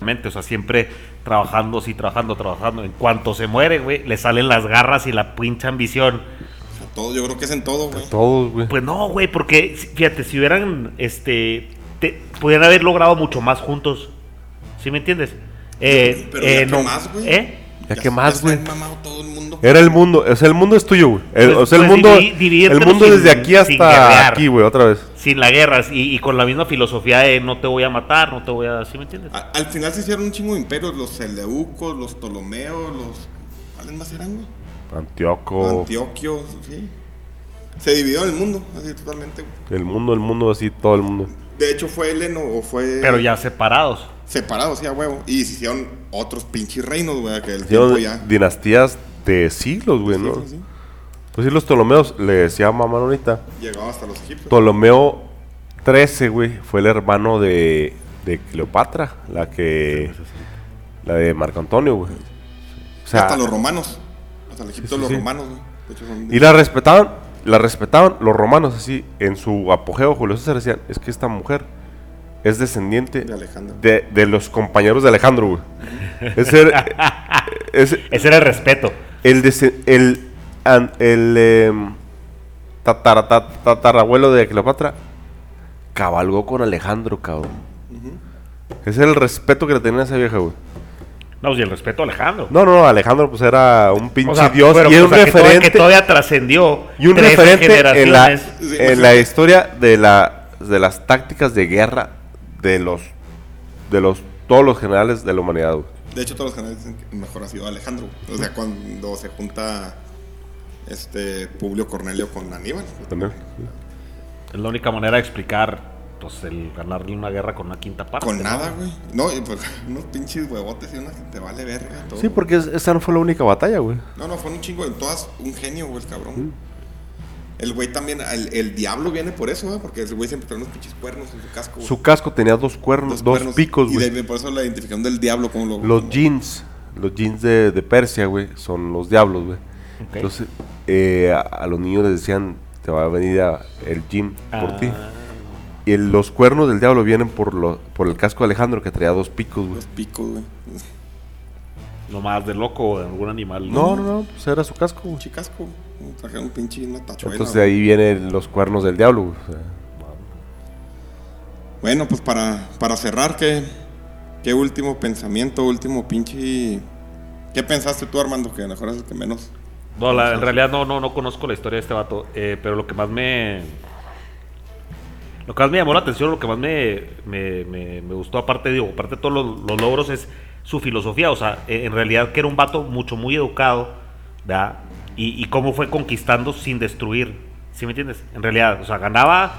Mente, O sea, siempre trabajando, sí, trabajando, trabajando. En cuanto se muere, güey, le salen las garras y la pincha ambición. O sea, todo, yo creo que es en todo, güey. Todos, güey. Pues no, güey, porque fíjate, si hubieran, este, te- pudieran haber logrado mucho más juntos. ¿Sí me entiendes? Eh, Pero eh, no, que más, güey. ¿Eh? Ya que más, güey. Era el mundo, o sea, el mundo es tuyo, güey. El- Pues- o sea, el pues mundo, divi- el mundo sin- desde aquí hasta guerrear. aquí, güey, otra vez. Sin la guerra y, y con la misma filosofía de no te voy a matar, no te voy a... ¿Sí me entiendes? A- al final se hicieron un chingo de imperios, los Seleucos, los Ptolomeos, los... ¿Cuáles más eran, güey? Antioco, Antioquio, sí. Se dividió el mundo, así totalmente. güey. el mundo, el mundo, así, todo el mundo. De hecho, fue Heleno o fue... Pero ya separados. Separados, sí, a huevo. Y se hicieron otros pinches reinos, güey, que el tiempo ya... dinastías de siglos, güey, ¿no? Sí, sí, sí. Pues sí, los Ptolomeos, le decía a mamá ahorita, Llegaba hasta los egipcios. Ptolomeo 13, güey, fue el hermano de, de Cleopatra, la que... La de Marco Antonio, güey. O sea, hasta los romanos. Hasta el Egipto Sí, sí, los sí. romanos, güey. De hecho, son... y la respetaban, la respetaban los romanos así, en su apogeo, Julio César decían, es que esta mujer es descendiente De Alejandro. de, de los compañeros de Alejandro, güey. Ese era- ese- Ese era el respeto. el, el, an- el em, tatara- tat- tatarabuelo de Cleopatra cabalgó con Alejandro, cabrón. Ese era el respeto que le tenían a esa vieja, güey. No, pues, y el respeto a Alejandro. No, no, no, Alejandro pues era un pinche O sea, dios pero, y o un sea, toda- referente. Que todavía trascendió. Y un referente en la, en pues, la historia de, la, de las tácticas de guerra de los de los todos los generales de la humanidad. güey. De hecho, todos los canales dicen que mejor ha sido Alejandro. O sea, cuando se junta este Publio Cornelio con Aníbal. pues, También. Es la única manera de explicar pues, el ganarle una guerra con una quinta parte. Con nada, güey. No, y pues unos pinches huevotes y una que te vale verga. Todo. Sí, porque es- esa no fue la única batalla, güey. No, no, fue un chingo. En todas, un genio, güey, el cabrón. El güey también, el, el diablo viene por eso, güey. Porque el güey siempre trae unos pinches cuernos en su casco. güey. Su casco tenía dos cuernos, dos, cuernos. picos, Y güey. de- por eso la identificación del diablo, como lo. Los como- jeans, los jeans de, de Persia, güey, son los diablos, güey. Entonces, eh, a, a los niños les decían, te va a venir a- el jean por Ah, ti. Y el- los cuernos del diablo vienen por, lo, por el casco de Alejandro, que traía dos picos, güey. Los picos, güey. Lo más de loco o de algún animal. No, no, no, pues era su casco, güey. Pinche casco. Trajeron un pinche una tachuela. Entonces de ahí vienen los cuernos del diablo, güey. o sea. Bueno, pues para, para cerrar, ¿qué, ¿qué último pensamiento, último pinche... ¿Qué pensaste tú, Armando? Que a lo mejor es el que menos... No, la- en realidad no, no, no conozco la historia de este vato, eh, pero lo que más me... Lo que más me llamó la atención, lo que más me, me, me- me gustó, aparte, digo, aparte de todos los, los logros, es su filosofía. O sea, eh, en realidad que era un vato mucho, muy educado, ¿verdad? Y, y cómo fue conquistando sin destruir. ¿Sí me entiendes? En realidad, o sea, ganaba,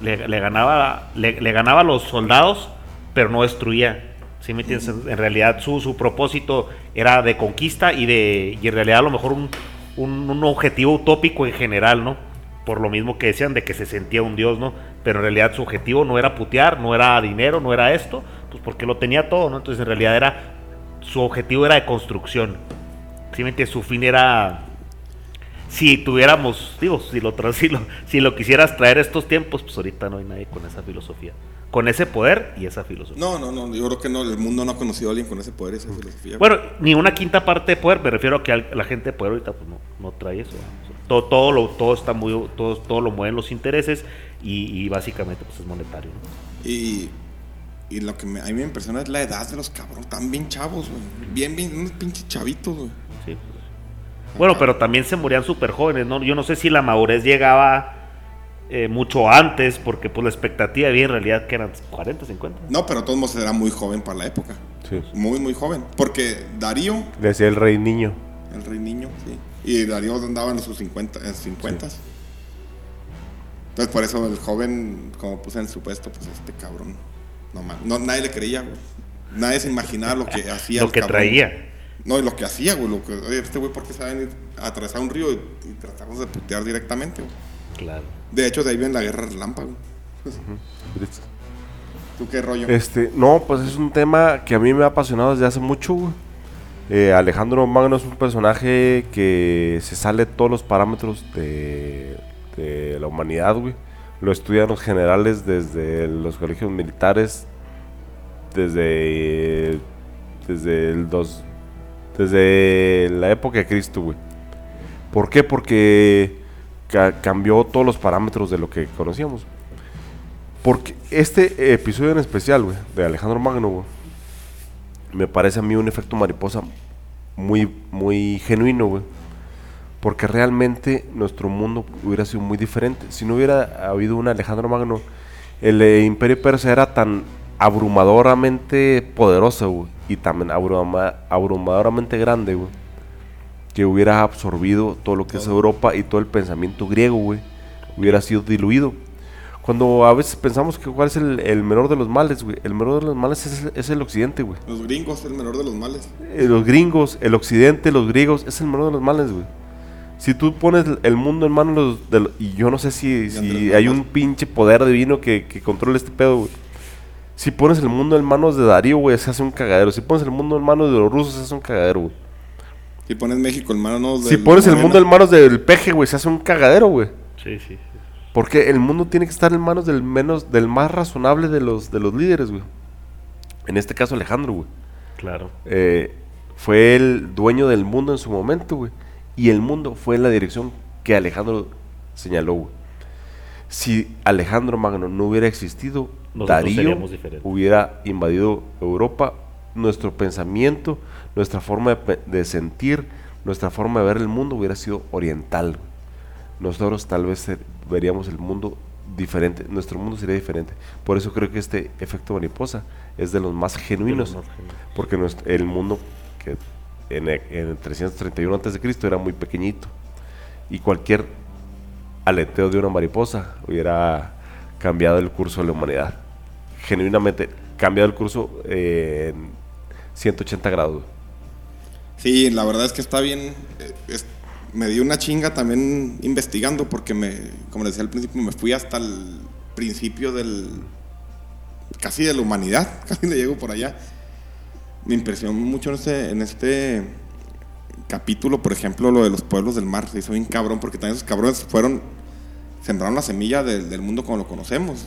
le, le ganaba, le, le ganaba a los soldados, pero no destruía. ¿Sí me entiendes? En, en realidad su, su propósito era de conquista y de y en realidad a lo mejor un, un, un objetivo utópico en general, ¿no? Por lo mismo que decían de que se sentía un dios, ¿no? Pero en realidad su objetivo no era putear, no era dinero, no era esto, pues porque lo tenía todo, ¿no? Entonces en realidad era, su objetivo era de construcción. ¿Sí me entiendes? Su fin era si tuviéramos, digo, si lo, si lo, si lo quisieras traer a estos tiempos, pues ahorita no hay nadie con esa filosofía. Con ese poder y esa filosofía. No, no, no. Yo creo que no. El mundo no ha conocido a alguien con ese poder y esa filosofía. Bueno, ni una quinta parte de poder, me refiero a que la gente de poder ahorita pues no, no trae eso. Todo, todo, lo, todo está muy, todo, todo lo mueven los intereses y, y básicamente pues es monetario. ¿no? Y, y lo que me- a mí me impresiona es la edad de los cabrones. Están bien chavos, güey. Bien, bien, unos pinches chavitos, güey. Sí, pues. Bueno, pero también se morían súper jóvenes, ¿no? Yo no sé si la madurez llegaba eh, mucho antes, porque pues la expectativa había en realidad que eran 40, 50. No, pero de todos modos era muy joven para la época. Sí. Muy, muy joven. Porque Darío, Le decía el rey niño. el rey niño, sí. Y Darío andaba en sus 50, en sus 50. Entonces, por eso el joven, como puse en su puesto, pues este cabrón. No, man, no nadie le creía, güey. Nadie se imaginaba lo que hacía. Lo que cabrón. traía. No, y lo que hacía, güey. Lo que, oye, este güey, ¿por qué se va a venir a atravesar un río y, y tratamos de putear directamente, güey? Claro. De hecho, de ahí viene la guerra relámpago. ¿Tú qué rollo? Este, no, pues es un tema que a mí me ha apasionado desde hace mucho, güey. Eh, Alejandro Magno es un personaje que se sale todos los parámetros de, la humanidad, güey. Lo estudian los generales desde los colegios militares desde desde el dos desde la época de Cristo, güey. ¿Por qué? Porque ca- cambió todos los parámetros de lo que conocíamos. Porque este episodio en especial, güey, de Alejandro Magno, güey, me parece a mí un efecto mariposa muy, muy genuino, güey. Porque realmente nuestro mundo hubiera sido muy diferente. Si no hubiera habido un Alejandro Magno, el eh, imperio persa era tan abrumadoramente poderoso, güey, y también abruma- abrumadoramente grande, güey, que hubiera absorbido todo lo que es Europa y todo el pensamiento griego, güey, hubiera sido diluido. Cuando a veces pensamos que cuál es el, el menor de los males, güey, el menor de los males es, es el occidente, güey. Los gringos, el menor de los males. Eh, los gringos, el occidente, los griegos, es el menor de los males, güey. Si tú pones el mundo en manos de los, y yo no sé si, si hay un pinche poder divino que, que controle este pedo, güey. Si pones el mundo en manos de Darío, güey, se hace un cagadero. Si pones el mundo en manos de los rusos, se hace un cagadero, güey. Si pones México en manos de. Si pones el mundo en manos del peje, güey, se hace un cagadero, güey. Sí, sí. Porque el mundo tiene que estar en manos del menos, del más razonable de los, de los líderes, güey. En este caso, Alejandro, güey. Claro. eh, fue el dueño del mundo en su momento, güey. Y el mundo fue en la dirección que Alejandro señaló, güey. Si Alejandro Magno no hubiera existido, Nosotros Darío hubiera invadido Europa. Nuestro pensamiento, nuestra forma de, sentir, nuestra forma de ver el mundo hubiera sido oriental. güey. Nosotros tal vez veríamos el mundo diferente, nuestro mundo sería diferente. Por eso creo que este efecto mariposa es de los más genuinos. más genuinos. Porque nuestro- el mundo que en, e- en el 331 antes de Cristo era muy pequeñito y cualquier aleteo de una mariposa hubiera cambiado el curso de la humanidad. Genuinamente cambiado el curso eh, en 180 grados. Sí, la verdad es que está bien. eh, es- me dio una chinga también investigando porque me, como les decía al principio, me fui hasta el principio del, casi de la humanidad, casi le llego por allá. Me impresionó mucho en este, en este capítulo, por ejemplo, lo de los pueblos del mar. Se hizo bien cabrón porque también esos cabrones fueron, sembraron la semilla del, mundo como lo conocemos.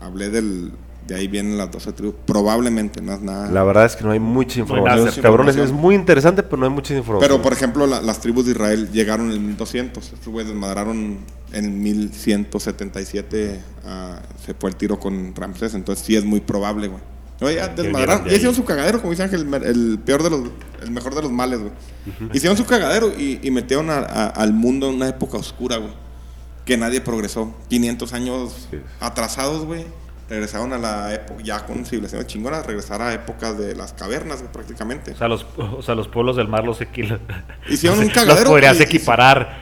Hablé del, de ahí vienen las 12 tribus, probablemente, no es nada. La verdad es que no hay mucha hay información. Cabrones, es muy interesante, pero no hay mucha información. Pero, por ejemplo, la- las tribus de Israel llegaron en el 1200. Estos güeyes desmadraron en el 1177. ah, se fue el tiro con Ramsés. Entonces, sí es muy probable, güey. Oye, ya desmadraron. Ya hicieron su cagadero, como dice Ángel, el, peor de los. El mejor de los males, güey. Hicieron su cagadero y, y metieron a- a- al mundo en una época oscura, güey. Que nadie progresó. 500 años Sí. atrasados, güey. Regresaron a la época, ya con civilizaciones chingonas, regresar a épocas de las cavernas, güey, prácticamente. O sea, los, o sea, los pueblos del mar los, equi- Hicieron un los cagadero podrías y- y- equiparar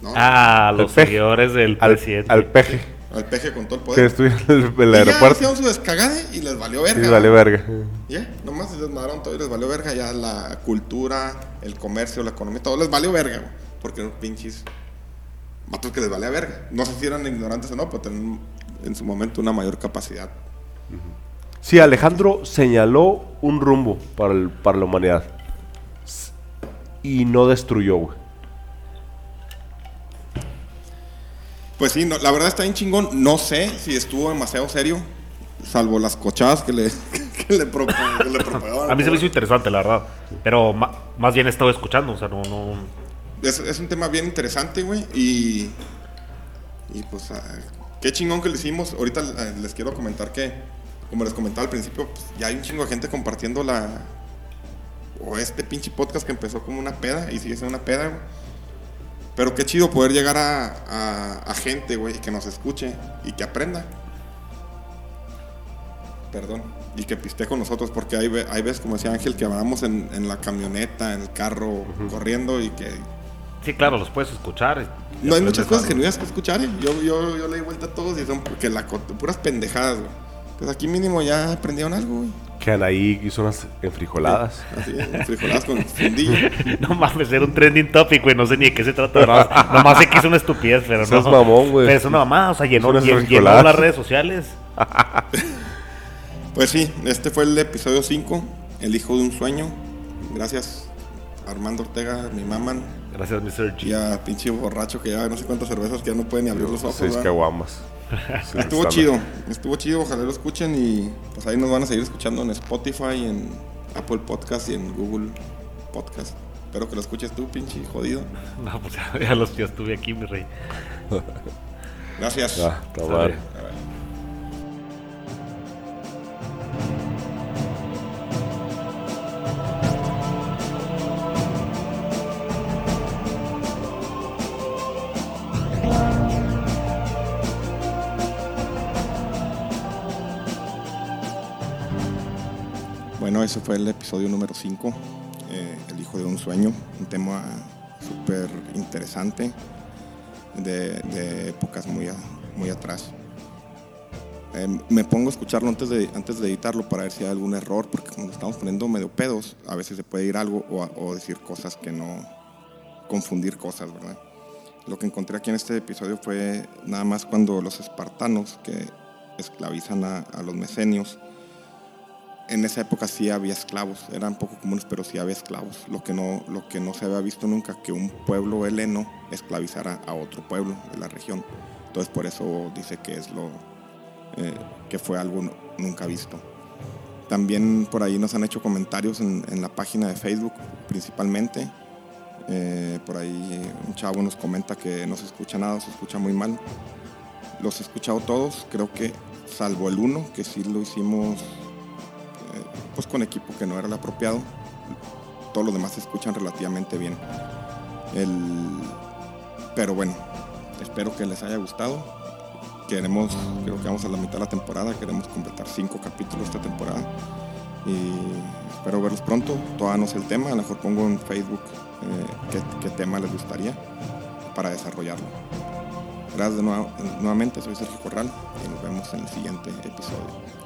No. a los peje. seguidores del al, presidente. al peje Al peje con todo el que poder. estuvo en el, el Y ya aeropuerto. hicieron su descagade y les valió verga. Y vale verga. Ya, nomás se desmadraron todo y les valió verga. Ya la cultura, el comercio, la economía, todo les valió verga, güey. Porque eran pinches vatos que les valía verga. No sé si eran ignorantes o no, pero tenían en su momento una mayor capacidad. Sí, Alejandro señaló un rumbo para, el- para la humanidad. Y no destruyó, güey. Pues sí, no, la verdad está bien chingón. No sé si estuvo demasiado serio, salvo las cochadas que le, que le, propo- que le propagaban. A mí se me hizo interesante, la verdad. Pero más bien he estado escuchando, o sea, no, no... Es, es un tema bien interesante, güey. Y, y pues, ah, qué chingón que lo hicimos. Ahorita eh, les quiero comentar que, como les comentaba al principio, pues, ya hay un chingo de gente compartiendo la. O este pinche podcast que empezó como una peda y sigue siendo una peda, güey. Pero qué chido poder llegar a, a, a gente, güey, que nos escuche y que aprenda. Perdón. Y que piste con nosotros, porque hay, hay veces, como decía Ángel, que en, en la camioneta, en el carro, corriendo y que Sí, claro, los puedes escuchar. No hay muchas cosas genuinas que escuchar, ¿eh? Yo, yo, yo le di vuelta a todos y son porque la, puras pendejadas, güey. Pues aquí mínimo ya aprendieron algo, güey. Que Anaí hizo unas enfrijoladas. Así, frijoladas con fundillo. No mames, era un trending topic, güey. No sé ni de qué se trata. Nomás, nomás sé que es una estupidez, pero no. mamón, güey. Pero es una mamada, o sea, llenó, llen- llenó las redes sociales. Pues sí, este fue el episodio 5, El hijo de un sueño. Gracias, Armando Ortega, mi maman. Gracias, Mr. G. Y a pinche borracho que ya no sé cuántas cervezas que ya no puede ni abrir los ojos. Seis caguamas. Sí, Estuvo chido, estuvo chido, ojalá lo escuchen y pues ahí nos van a seguir escuchando en Spotify, en Apple Podcast y en Google Podcast. Espero que lo escuches tú, pinche jodido. No, pues ya, los ya estuve aquí, mi rey. Gracias. Ah, ese fue el episodio número 5, El hijo de un sueño, un tema súper interesante de, de épocas muy, a- muy atrás. Eh, me pongo a escucharlo antes de, antes de editarlo para ver si hay algún error, porque lo estamos poniendo medio pedos, a veces se puede ir algo o, o decir cosas que no, confundir cosas, ¿verdad? Lo que encontré aquí en este episodio fue nada más cuando los espartanos que esclavizan a, a los mesenios, en esa época sí había esclavos, eran poco comunes, pero sí había esclavos. Lo que no, lo que no se había visto nunca, que un pueblo heleno esclavizara a otro pueblo de la región. Entonces por eso dice que es lo eh, que fue algo nu- nunca visto. También por ahí nos han hecho comentarios en, la página de Facebook, principalmente. Eh, por ahí un chavo nos comenta que no se escucha nada, se escucha muy mal. Los he escuchado todos, creo que salvo el uno, que sí lo hicimos pues con equipo que no era el apropiado. Todos los demás se escuchan relativamente bien. El- pero bueno, espero que les haya gustado. Queremos, creo que vamos a la mitad de la temporada, queremos completar cinco capítulos esta temporada. Y espero verlos pronto. Todavía no sé el tema, a lo mejor pongo en Facebook eh, qué, qué tema les gustaría para desarrollarlo. Gracias de nuevo- nuevamente, soy Sergio Corral y nos vemos en el siguiente episodio.